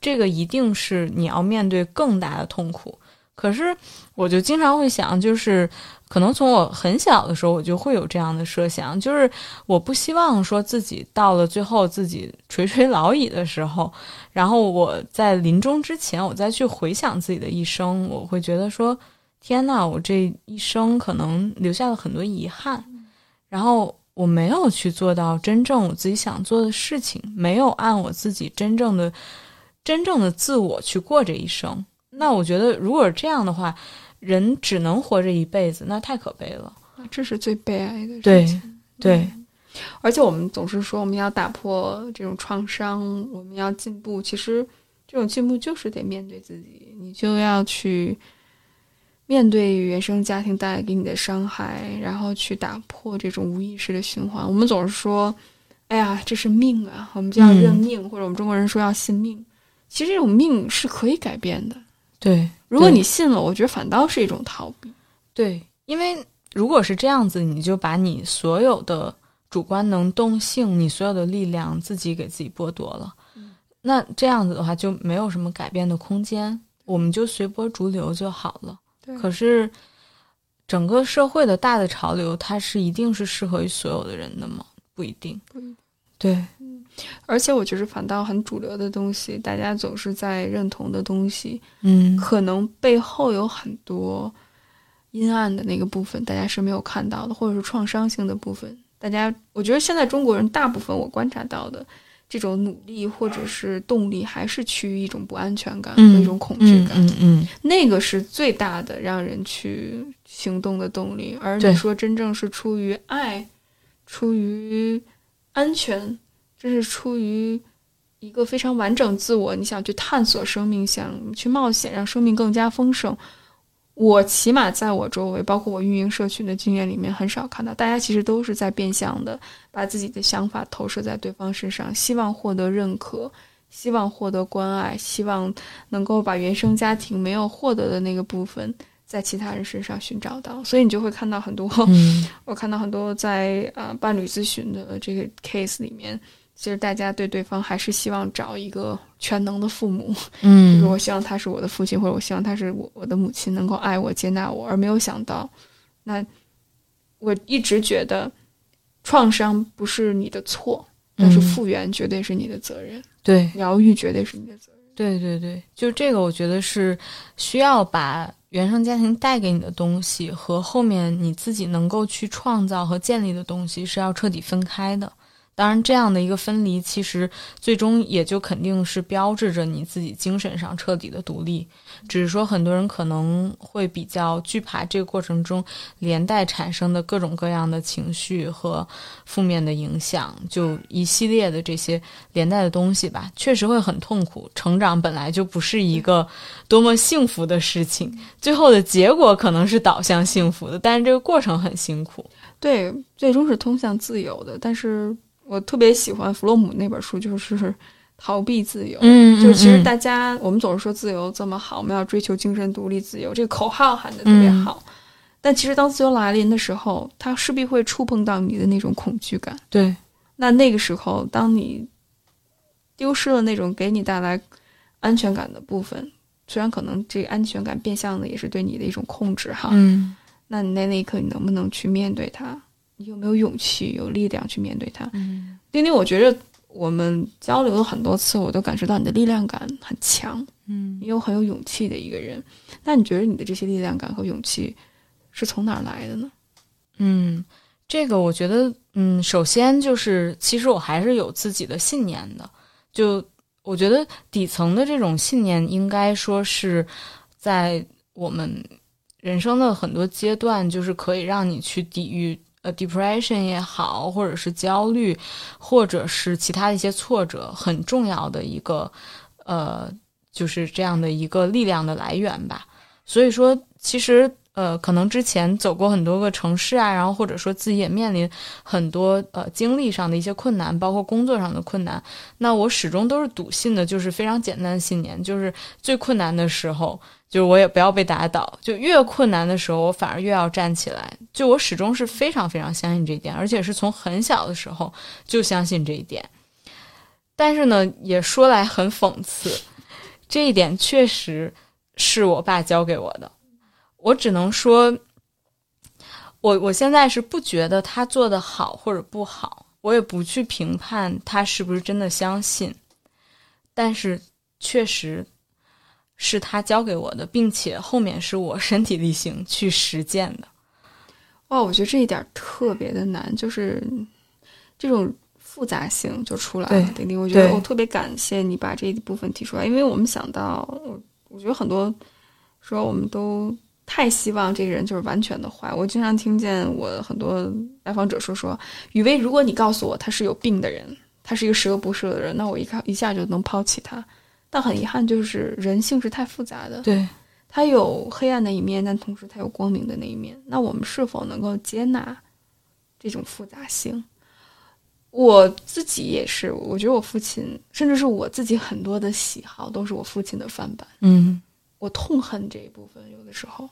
这个一定是你要面对更大的痛苦。可是我就经常会想，就是可能从我很小的时候，我就会有这样的设想，就是我不希望说自己到了最后自己垂垂老矣的时候，然后我在临终之前，我再去回想自己的一生，我会觉得说。天呐，我这一生可能留下了很多遗憾，然后我没有去做到真正我自己想做的事情，没有按我自己真正的、真正的自我去过这一生。那我觉得，如果是这样的话，人只能活这一辈子，那太可悲了。这是最悲哀的事情。对对，而且我们总是说我们要打破这种创伤，我们要进步。其实这种进步就是得面对自己，你就要去。面对原生家庭带来给你的伤害，然后去打破这种无意识的循环。我们总是说：“哎呀，这是命啊，我们就要认命。”或者我们中国人说要信命。其实这种命是可以改变的。对，如果你信了，我觉得反倒是一种逃避。对，因为如果是这样子，你就把你所有的主观能动性、你所有的力量自己给自己剥夺了。那这样子的话，就没有什么改变的空间，我们就随波逐流就好了。可是，整个社会的大的潮流，它是一定是适合于所有的人的吗？不一定。对，而且我觉得反倒很主流的东西，大家总是在认同的东西，嗯可能背后有很多阴暗的那个部分，大家是没有看到的，或者是创伤性的部分。大家，我觉得现在中国人大部分我观察到的这种努力或者是动力，还是趋于一种不安全感和嗯一种恐惧嗯感。嗯嗯，那个是最大的让人去行动的动力。而对你说真正是出于爱，出于安全，这是出于一个非常完整自我，你想去探索生命，想去冒险，让生命更加丰盛。我起码在我周围，包括我运营社群的经验里面，很少看到大家其实都是在变相的把自己的想法投射在对方身上，希望获得认可，希望获得关爱，希望能够把原生家庭没有获得的那个部分，在其他人身上寻找到。所以你就会看到很多，嗯 (laughs) 我看到很多在呃伴侣咨询的这个 case 里面，其实大家对对方还是希望找一个全能的父母，嗯 (laughs) 就是嗯我希望他是我的父亲，或者我希望他是我我的母亲，能够爱我、接纳我，而没有想到，那我一直觉得创伤不是你的错，但是嗯复原绝对是你的责任，对疗愈绝对是你的责任。对对对，就这个，我觉得是需要把原生家庭带给你的东西和后面你自己能够去创造和建立的东西是要彻底分开的。当然，这样的一个分离，其实最终也就肯定是标志着你自己精神上彻底的独立。只是说，很多人可能会比较惧怕这个过程中连带产生的各种各样的情绪和负面的影响，就一系列的这些连带的东西吧，确实会很痛苦。成长本来就不是一个多么幸福的事情，最后的结果可能是导向幸福的，但是这个过程很辛苦。对，最终是通向自由的。但是我特别喜欢弗洛姆那本书，就是逃避自由。嗯就其实大家，我们总是说自由这么好，我们要追求精神独立、自由，这个口号喊得特别好。但其实当自由来临的时候，它势必会触碰到你的那种恐惧感。对，那那个时候，当你丢失了那种给你带来安全感的部分，虽然可能这个安全感变相的也是对你的一种控制哈，嗯那你在那一刻你能不能去面对它？你有没有勇气、有力量去面对它？嗯丁丁，我觉得我们交流了很多次，我都感受到你的力量感很强，嗯你又很有勇气的一个人。那你觉得你的这些力量感和勇气是从哪儿来的呢？嗯，这个我觉得，嗯，首先就是，其实我还是有自己的信念的。就我觉得底层的这种信念，应该说是在我们人生的很多阶段，就是可以让你去抵御呃 depression 也好，或者是焦虑，或者是其他的一些挫折，很重要的一个呃，就是这样的一个力量的来源吧。所以说，其实呃，可能之前走过很多个城市啊，然后或者说自己也面临很多呃经历上的一些困难，包括工作上的困难。那我始终都是笃信的，就是非常简单的信念，就是最困难的时候，就是我也不要被打倒，就越困难的时候，我反而越要站起来。就我始终是非常非常相信这一点，而且是从很小的时候就相信这一点。但是呢，也说来很讽刺，这一点确实是我爸教给我的。我只能说，我我现在是不觉得他做的好或者不好，我也不去评判他是不是真的相信，但是确实是他教给我的，并且后面是我 (laughs) 身体力行去实践的。哇，我觉得这一点特别的难，就是这种复杂性就出来了。丁丁，我觉得我特别感谢你把这一部分提出来，因为我们想到，我我觉得很多时候我们都太希望这个人就是完全的坏。我经常听见我很多来访者说说，雨薇，如果你告诉我他是有病的人，他是一个十恶不赦的人，那我一看一下就能抛弃他。但很遗憾，就是人性是太复杂的，对，他有黑暗的一面，但同时他有光明的那一面。那我们是否能够接纳这种复杂性？我自己也是，我觉得我父亲，甚至是我自己很多的喜好，都是我父亲的翻版。嗯我痛恨这一部分，有的时候，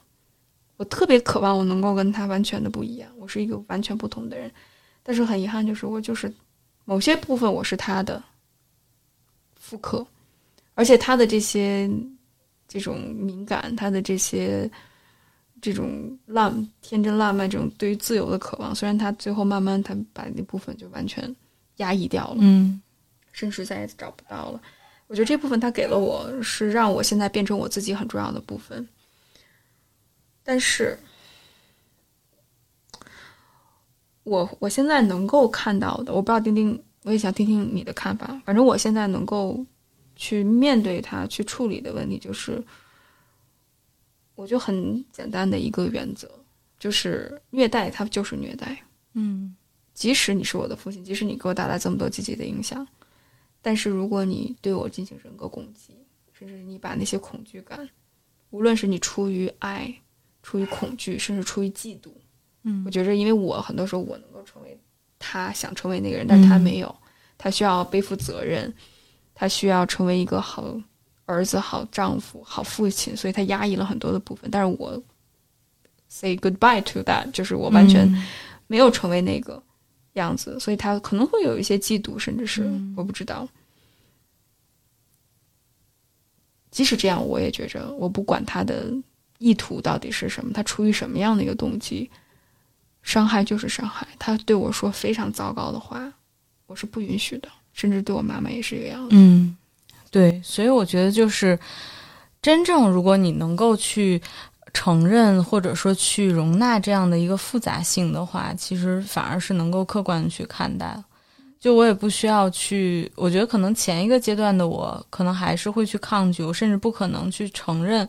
我特别渴望我能够跟他完全的不一样，我是一个完全不同的人。但是很遗憾，就是我就是某些部分我是他的复刻，而且他的这些这种敏感，他的这些这种烂天真烂漫，这种对于自由的渴望，虽然他最后慢慢他把那部分就完全压抑掉了，嗯甚至再也找不到了。我觉得这部分他给了我，是让我现在变成我自己很重要的部分。但是，我我现在能够看到的，我不知道丁丁，我也想听听你的看法。反正我现在能够去面对它、去处理的问题，就是，我就很简单的一个原则，就是虐待它就是虐待。嗯即使你是我的父亲，即使你给我带来这么多积极的影响，但是如果你对我进行人格攻击，甚至你把那些恐惧感，无论是你出于爱、出于恐惧，甚至出于嫉妒，嗯。我觉着，因为我很多时候我能够成为他想成为那个人，但是他没有，他需要背负责任，他需要成为一个好儿子、好丈夫、好父亲，所以他压抑了很多的部分。但是我 say goodbye to that，就是我完全嗯。没有成为那个样子，所以他可能会有一些嫉妒，甚至是、嗯。我不知道。即使这样，我也觉着我不管他的意图到底是什么，他出于什么样的一个动机，伤害就是伤害。他对我说非常糟糕的话，我是不允许的，甚至对我妈妈也是这个样子。嗯，对，所以我觉得就是真正如果你能够去承认或者说去容纳这样的一个复杂性的话，其实反而是能够客观的去看待。就我也不需要去，我觉得可能前一个阶段的我，可能还是会去抗拒，我甚至不可能去承认，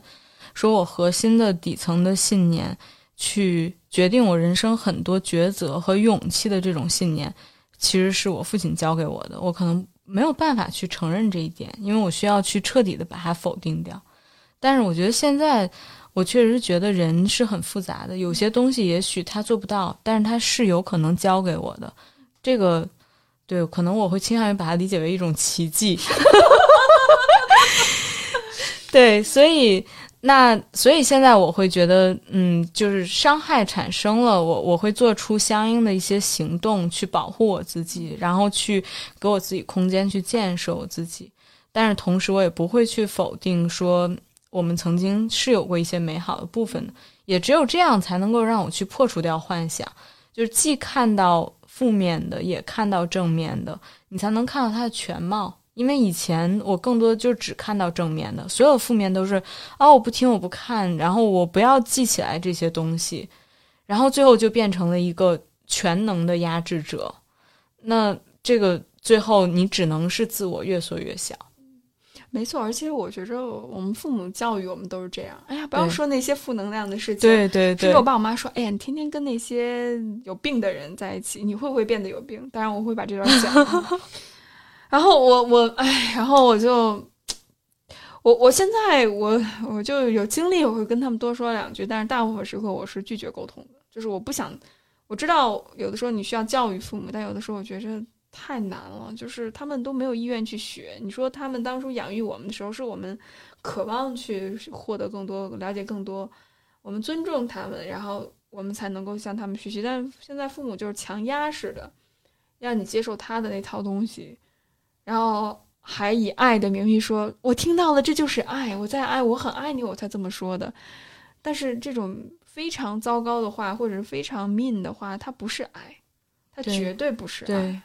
说我核心的底层的信念，去决定我人生很多抉择和勇气的这种信念，其实是我父亲教给我的，我可能没有办法去承认这一点，因为我需要去彻底的把它否定掉。但是我觉得现在，我确实觉得人是很复杂的，有些东西也许他做不到，但是他是有可能教给我的。这个，对，可能我会倾向于把它理解为一种奇迹。(laughs) 对，所以那所以现在我会觉得，嗯，就是伤害产生了，我我会做出相应的一些行动去保护我自己，然后去给我自己空间去建设我自己。但是同时，我也不会去否定说我们曾经是有过一些美好的部分的。也只有这样，才能够让我去破除掉幻想，就是既看到负面的，也看到正面的，你才能看到它的全貌。因为以前我更多就只看到正面的，所有负面都是哦，我不听，我不看，然后我不要记起来这些东西，然后最后就变成了一个全能的压制者。那这个最后你只能是自我越缩越小。没错，而且我觉着我们父母教育我们都是这样。哎呀，不要说那些负能量的事情。对对对甚至我，爸我妈说：“哎呀，你天天跟那些有病的人在一起，你会不会变得有病？”当然，我会把这段讲。(laughs) 然后我我哎，然后我就 (tsk) 我我现在我我就有精力，我会跟他们多说两句，但是大部分时刻我是拒绝沟通的，就是我不想。我知道有的时候你需要教育父母，但有的时候我觉着太难了，就是他们都没有意愿去学。你说他们当初养育我们的时候，是我们渴望去获得更多、了解更多，我们尊重他们，然后我们才能够向他们学习。但现在父母就是强压式的，让你接受他的那套东西，然后还以爱的名义说：“我听到了，这就是爱，我在爱，我很爱你，我才这么说的。”但是这种非常糟糕的话，或者是非常 mean 的话，它不是爱，它绝对不是爱。对，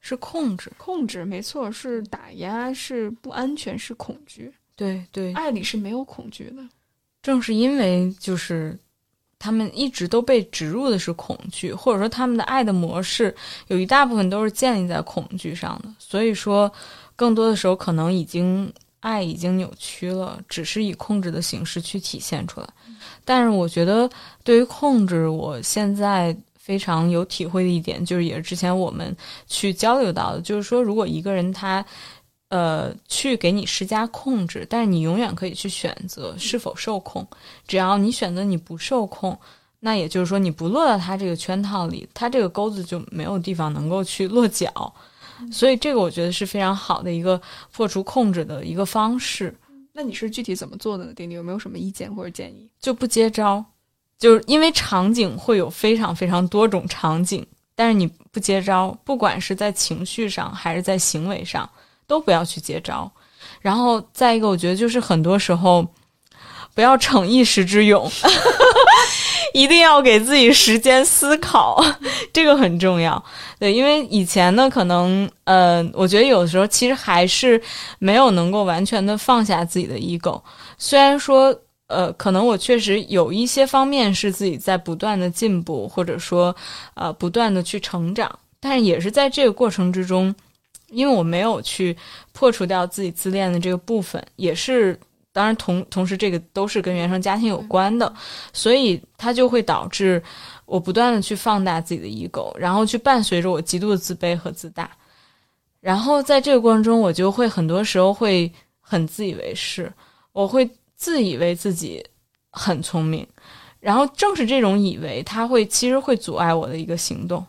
是控制。控制没错，是打压，是不安全，是恐惧。对对，爱里是没有恐惧的。正是因为就是他们一直都被植入的是恐惧，或者说他们的爱的模式有一大部分都是建立在恐惧上的，所以说更多的时候可能已经爱已经扭曲了，只是以控制的形式去体现出来。但是我觉得对于控制，我现在。非常有体会的一点，就是也是之前我们去交流到的，就是说，如果一个人他呃，去给你施加控制，但是你永远可以去选择是否受控。只要你选择你不受控，那也就是说你不落到他这个圈套里，他这个钩子就没有地方能够去落脚。(laughs) 所以这个我觉得是非常好的一个破除控制的一个方式，那你是具体怎么做的呢？丁丁有没有什么意见或者建议？就不接招。就是因为场景会有非常非常多种场景，但是你不接招，不管是在情绪上还是在行为上，都不要去接招。然后再一个，我觉得就是很多时候不要逞一时之勇，(laughs) 一定要给自己时间思考。(laughs) 这个很重要。对，因为以前呢，可能呃，我觉得有的时候其实还是没有能够完全的放下自己的 ego。虽然说呃，可能我确实有一些方面是自己在不断的进步，或者说呃，不断的去成长，但是也是在这个过程之中，因为我没有去破除掉自己自恋的这个部分，也是。当然，同同时，这个都是跟原生家庭有关的，所以它就会导致我不断的去放大自己的 ego，然后去伴随着我极度的自卑和自大，然后在这个过程中，我就会很多时候会很自以为是，我会自以为自己很聪明，然后正是这种以为，它会其实会阻碍我的一个行动，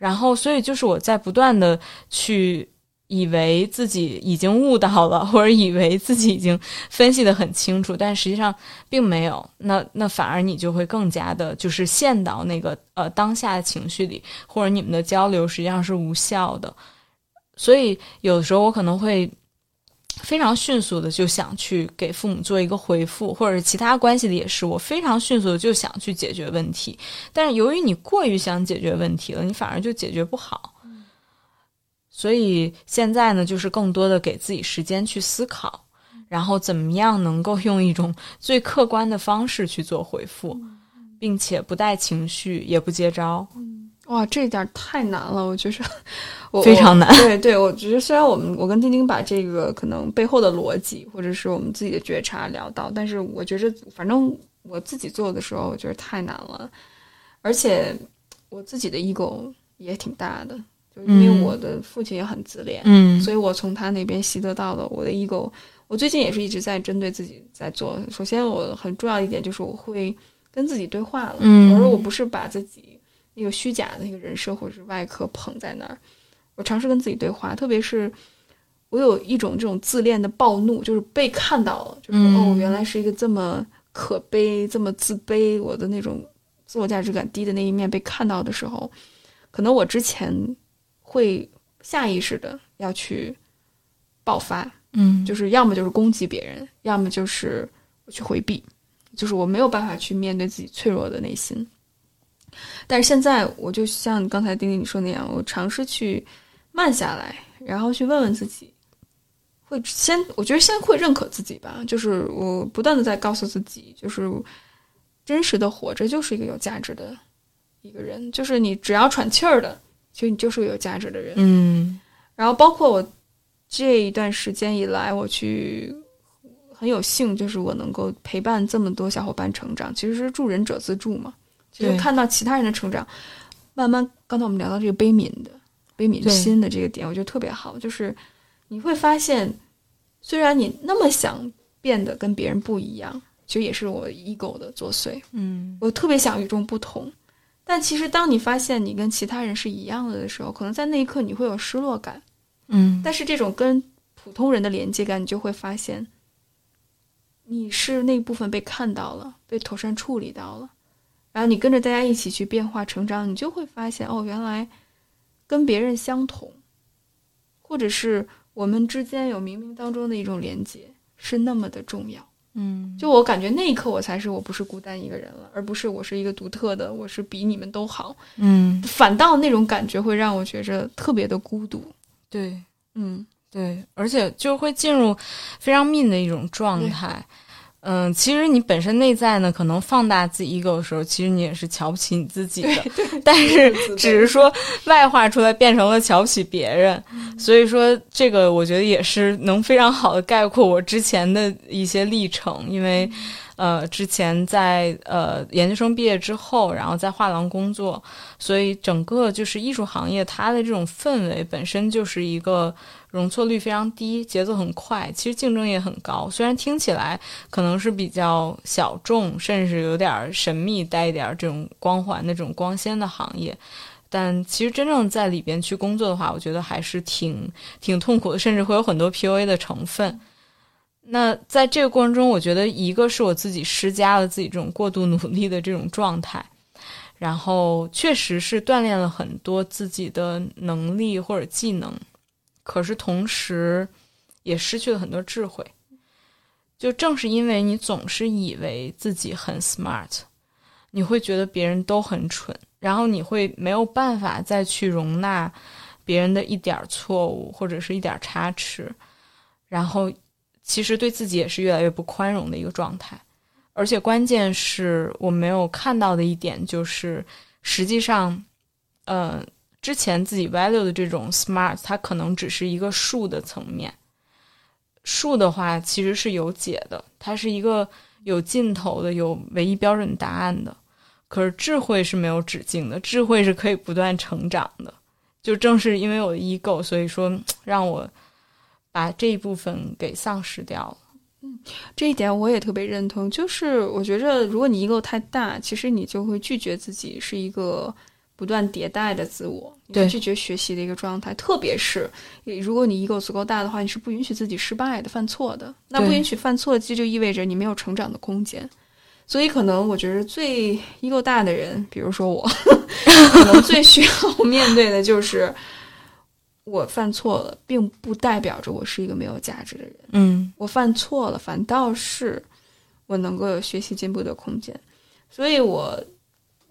然后所以就是我在不断的去。以为自己已经悟到了，或者以为自己已经分析的很清楚，但实际上并没有。那那反而你就会更加的，就是陷到那个呃当下的情绪里，或者你们的交流实际上是无效的。所以有的时候我可能会非常迅速的就想去给父母做一个回复，或者是其他关系的也是，我非常迅速的就想去解决问题。但是由于你过于想解决问题了，你反而就解决不好。所以现在呢，就是更多的给自己时间去思考，然后怎么样能够用一种最客观的方式去做回复，并且不带情绪，也不接招。哇，这一点太难了，我觉得非常难。对对，我觉得虽然我们我跟丁丁把这个可能背后的逻辑或者是我们自己的觉察聊到，但是我觉着反正我自己做的时候，我觉得太难了，而且我自己的 ego 也挺大的。就因为我的父亲也很自恋，嗯，所以我从他那边习得到了我的 ego。我最近也是一直在针对自己在做。首先，我很重要一点就是我会跟自己对话了，嗯，而我不是把自己那个虚假的那个人设或者是外壳捧在那儿。我尝试跟自己对话，特别是我有一种这种自恋的暴怒，就是被看到了，就是哦，原来是一个这么可悲、这么自卑，我的那种自我价值感低的那一面被看到的时候，可能我之前。会下意识的要去爆发，嗯，就是要么就是攻击别人，要么就是我去回避，就是我没有办法去面对自己脆弱的内心。但是现在，我就像刚才丁丁你说那样，我尝试去慢下来，然后去问问自己，会先，我觉得先会认可自己吧，就是我不断的在告诉自己，就是真实的活着就是一个有价值的一个人，就是你只要喘气儿的。其实你就是个有价值的人，嗯。然后包括我这一段时间以来，我去很有幸，就是我能够陪伴这么多小伙伴成长，其实是助人者自助嘛。其实看到其他人的成长，慢慢，刚才我们聊到这个悲悯的悲悯心的这个点，我觉得特别好。就是你会发现，虽然你那么想变得跟别人不一样，其实也是我 ego 的作祟。嗯，我特别想与众不同。但其实，当你发现你跟其他人是一样的的时候，可能在那一刻你会有失落感，嗯。但是这种跟普通人的连接感，你就会发现，你是那部分被看到了，被妥善处理到了，然后你跟着大家一起去变化成长，你就会发现，哦，原来跟别人相同，或者是我们之间有冥冥当中的一种连接，是那么的重要。嗯，就我感觉那一刻，我才是我不是孤单一个人了，而不是我是一个独特的，我是比你们都好。嗯，反倒那种感觉会让我觉着特别的孤独。对，嗯，对，而且就会进入非常 mean 的一种状态。嗯，其实你本身内在呢，可能放大自己 ego 的时候，其实你也是瞧不起你自己的，但是只是说外化出来变成了瞧不起别人。所以说，这个我觉得也是能非常好的概括我之前的一些历程，因为呃，之前在呃研究生毕业之后，然后在画廊工作，所以整个就是艺术行业它的这种氛围本身就是一个。容错率非常低，节奏很快，其实竞争也很高。虽然听起来可能是比较小众，甚至有点神秘，带一点这种光环的这种光鲜的行业，但其实真正在里边去工作的话，我觉得还是挺挺痛苦的，甚至会有很多 PUA 的成分。那在这个过程中，我觉得一个是我自己施加了自己这种过度努力的这种状态，然后确实是锻炼了很多自己的能力或者技能。可是同时，也失去了很多智慧。就正是因为你总是以为自己很 smart，你会觉得别人都很蠢，然后你会没有办法再去容纳别人的一点错误或者是一点差池，然后其实对自己也是越来越不宽容的一个状态。而且关键是我没有看到的一点就是，实际上，呃，之前自己 value 的这种 smart，它可能只是一个数的层面。数的话其实是有解的，它是一个有尽头的、有唯一标准答案的。可是智慧是没有止境的，智慧是可以不断成长的。就正是因为我的 ego，所以说让我把这一部分给丧失掉了。嗯，这一点我也特别认同。就是我觉着，如果你 ego 太大，其实你就会拒绝自己是一个不断迭代的自我，对，拒绝学习的一个状态。特别是如果你 ego 足够大的话，你是不允许自己失败的、犯错的。那不允许犯错，这就意味着你没有成长的空间。所以，可能我觉得最 ego 大的人，比如说我，(laughs) 可能最需要面对的就是，我犯错了，并不代表着我是一个没有价值的人。嗯，我犯错了，反倒是我能够有学习进步的空间。所以，我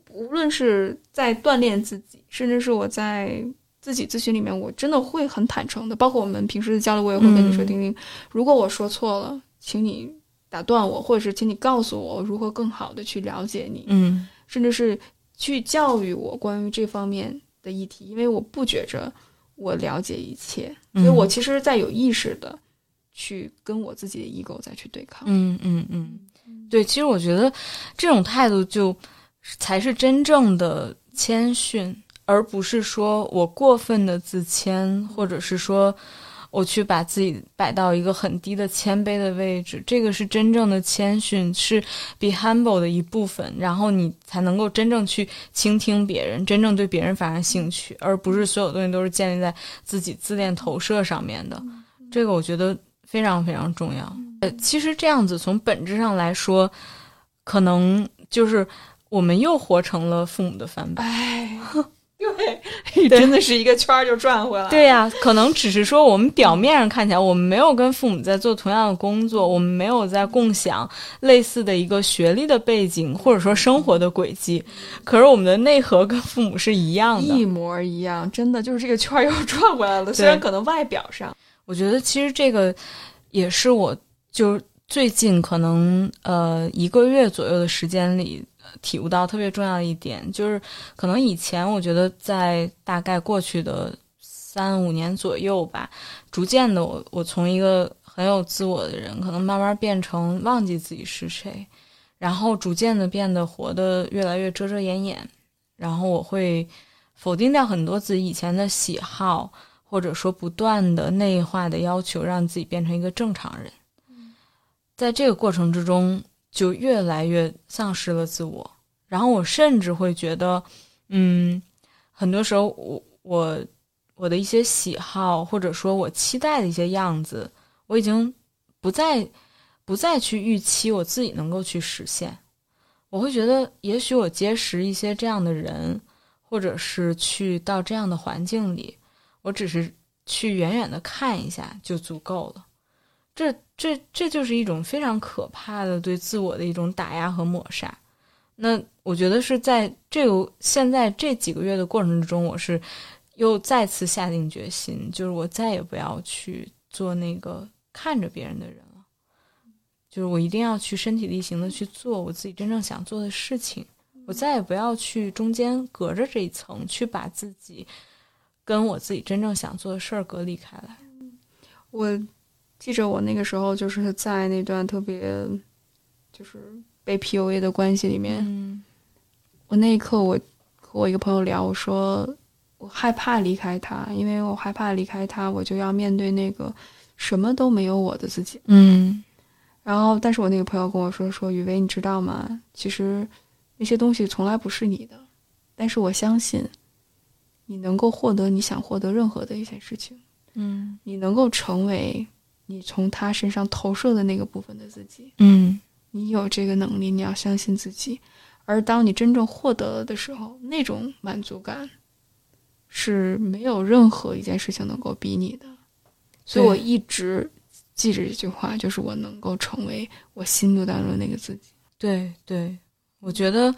无论是在锻炼自己，甚至是我在自己咨询里面，我真的会很坦诚的。包括我们平时的交流，我也会跟你说：“丁丁，如果我说错了，请你。”打断我，或者是请你告诉我如何更好的去了解你，嗯，甚至是去教育我关于这方面的议题，因为我不觉着我了解一切，所以我其实在有意识的去跟我自己的 ego 再去对抗，嗯嗯。嗯，对，其实我觉得这种态度就才是真正的谦逊，而不是说我过分的自谦，或者是说。我去把自己摆到一个很低的谦卑的位置，这个是真正的谦逊，是 be humble 的一部分。然后你才能够真正去倾听别人，真正对别人发生兴趣，而不是所有东西都是建立在自己自恋投射上面的。这个我觉得非常非常重要。呃，其实这样子从本质上来说，可能就是我们又活成了父母的翻版。(laughs) 对，真的是一个圈儿就转回来了。对呀，可能只是说我们表面上看起来，我们没有跟父母在做同样的工作，我们没有在共享类似的一个学历的背景，或者说生活的轨迹。可是我们的内核跟父母是一样的，一模一样。真的就是这个圈儿又转回来了。虽然可能外表上，我觉得其实这个也是我就最近可能呃一个月左右的时间里。体悟到特别重要的一点，就是可能以前我觉得在大概过去的三五年左右吧，逐渐的我我从一个很有自我的人，可能慢慢变成忘记自己是谁，然后逐渐的变得活得越来越遮遮掩掩，然后我会否定掉很多自己以前的喜好，或者说不断的内化的要求，让自己变成一个正常人，在这个过程之中。就越来越丧失了自我，然后我甚至会觉得，嗯，很多时候我我我的一些喜好或者说我期待的一些样子，我已经不再不再去预期我自己能够去实现。我会觉得，也许我结识一些这样的人，或者是去到这样的环境里，我只是去远远的看一下就足够了。这这这就是一种非常可怕的对自我的一种打压和抹杀。那我觉得是在这个现在这几个月的过程之中，我是又再次下定决心，就是我再也不要去做那个看着别人的人了，就是我一定要去身体力行的去做我自己真正想做的事情。我再也不要去中间隔着这一层，去把自己跟我自己真正想做的事儿隔离开来。我。记着，我那个时候就是在那段特别就是被 PUA 的关系里面，我那一刻，我和我一个朋友聊，我说我害怕离开他，因为我害怕离开他，我就要面对那个什么都没有我的自己。嗯，然后，但是我那个朋友跟我说说，雨薇，你知道吗？其实那些东西从来不是你的，但是我相信你能够获得你想获得任何的一些事情。嗯，你能够成为。你从他身上投射的那个部分的自己，嗯，你有这个能力，你要相信自己。而当你真正获得了的时候，那种满足感是没有任何一件事情能够比拟的。所以我一直记着一句话，就是我能够成为我心目当中的那个自己。对对，我觉得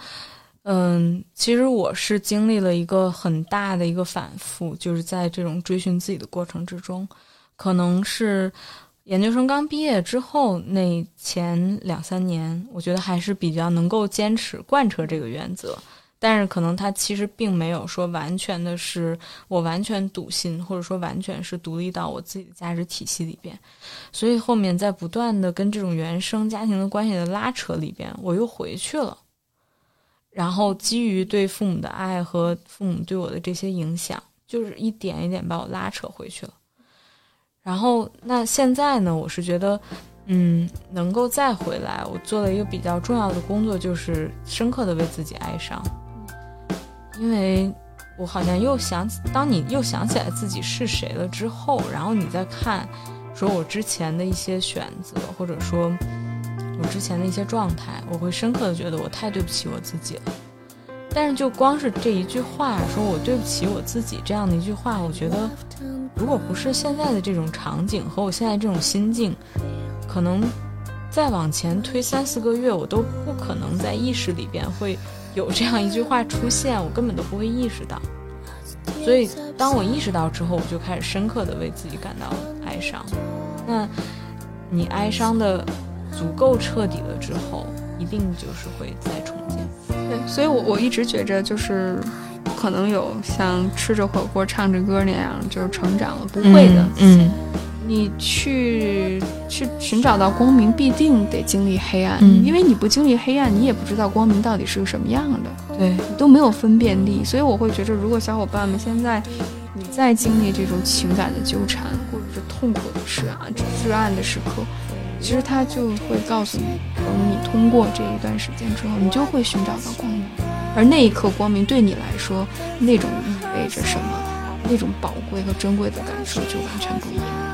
嗯，其实我是经历了一个很大的一个反复，就是在这种追寻自己的过程之中，可能是研究生刚毕业之后那前两三年，我觉得还是比较能够坚持贯彻这个原则。但是可能他其实并没有说完全的是我完全笃信，或者说完全是独立到我自己的价值体系里边，所以后面在不断的跟这种原生家庭的关系的拉扯里边，我又回去了。然后基于对父母的爱和父母对我的这些影响，就是一点一点把我拉扯回去了。然后那现在呢，我是觉得，嗯，能够再回来，我做了一个比较重要的工作，就是深刻的为自己哀伤。因为我好像又想起，当你又想起来自己是谁了之后，然后你再看，说我之前的一些选择，或者说。我之前的一些状态，我会深刻的觉得我太对不起我自己了。但是就光是这一句话，说我对不起我自己这样的一句话，我觉得如果不是现在的这种场景和我现在这种心境，可能再往前推三四个月，我都不可能在意识里边会有这样一句话出现，我根本都不会意识到。所以当我意识到之后，我就开始深刻的为自己感到哀伤。那你哀伤的？足够彻底了之后，一定就是会再重。对，所以，我我一直觉着，就是不可能有像吃着火锅唱着歌那样就是成长了，不会的。嗯，你去去寻找到光明，必定得经历黑暗。嗯，因为你不经历黑暗，你也不知道光明到底是个什么样的。对，你都没有分辨力。所以，我会觉着，如果小伙伴们现在你在经历这种情感的纠缠，或者是痛苦的事啊、至暗的时刻。其实他就会告诉你，等你通过这一段时间之后，你就会寻找到光明，而那一刻光明对你来说，那种意味着什么，那种宝贵和珍贵的感受就完全不一样。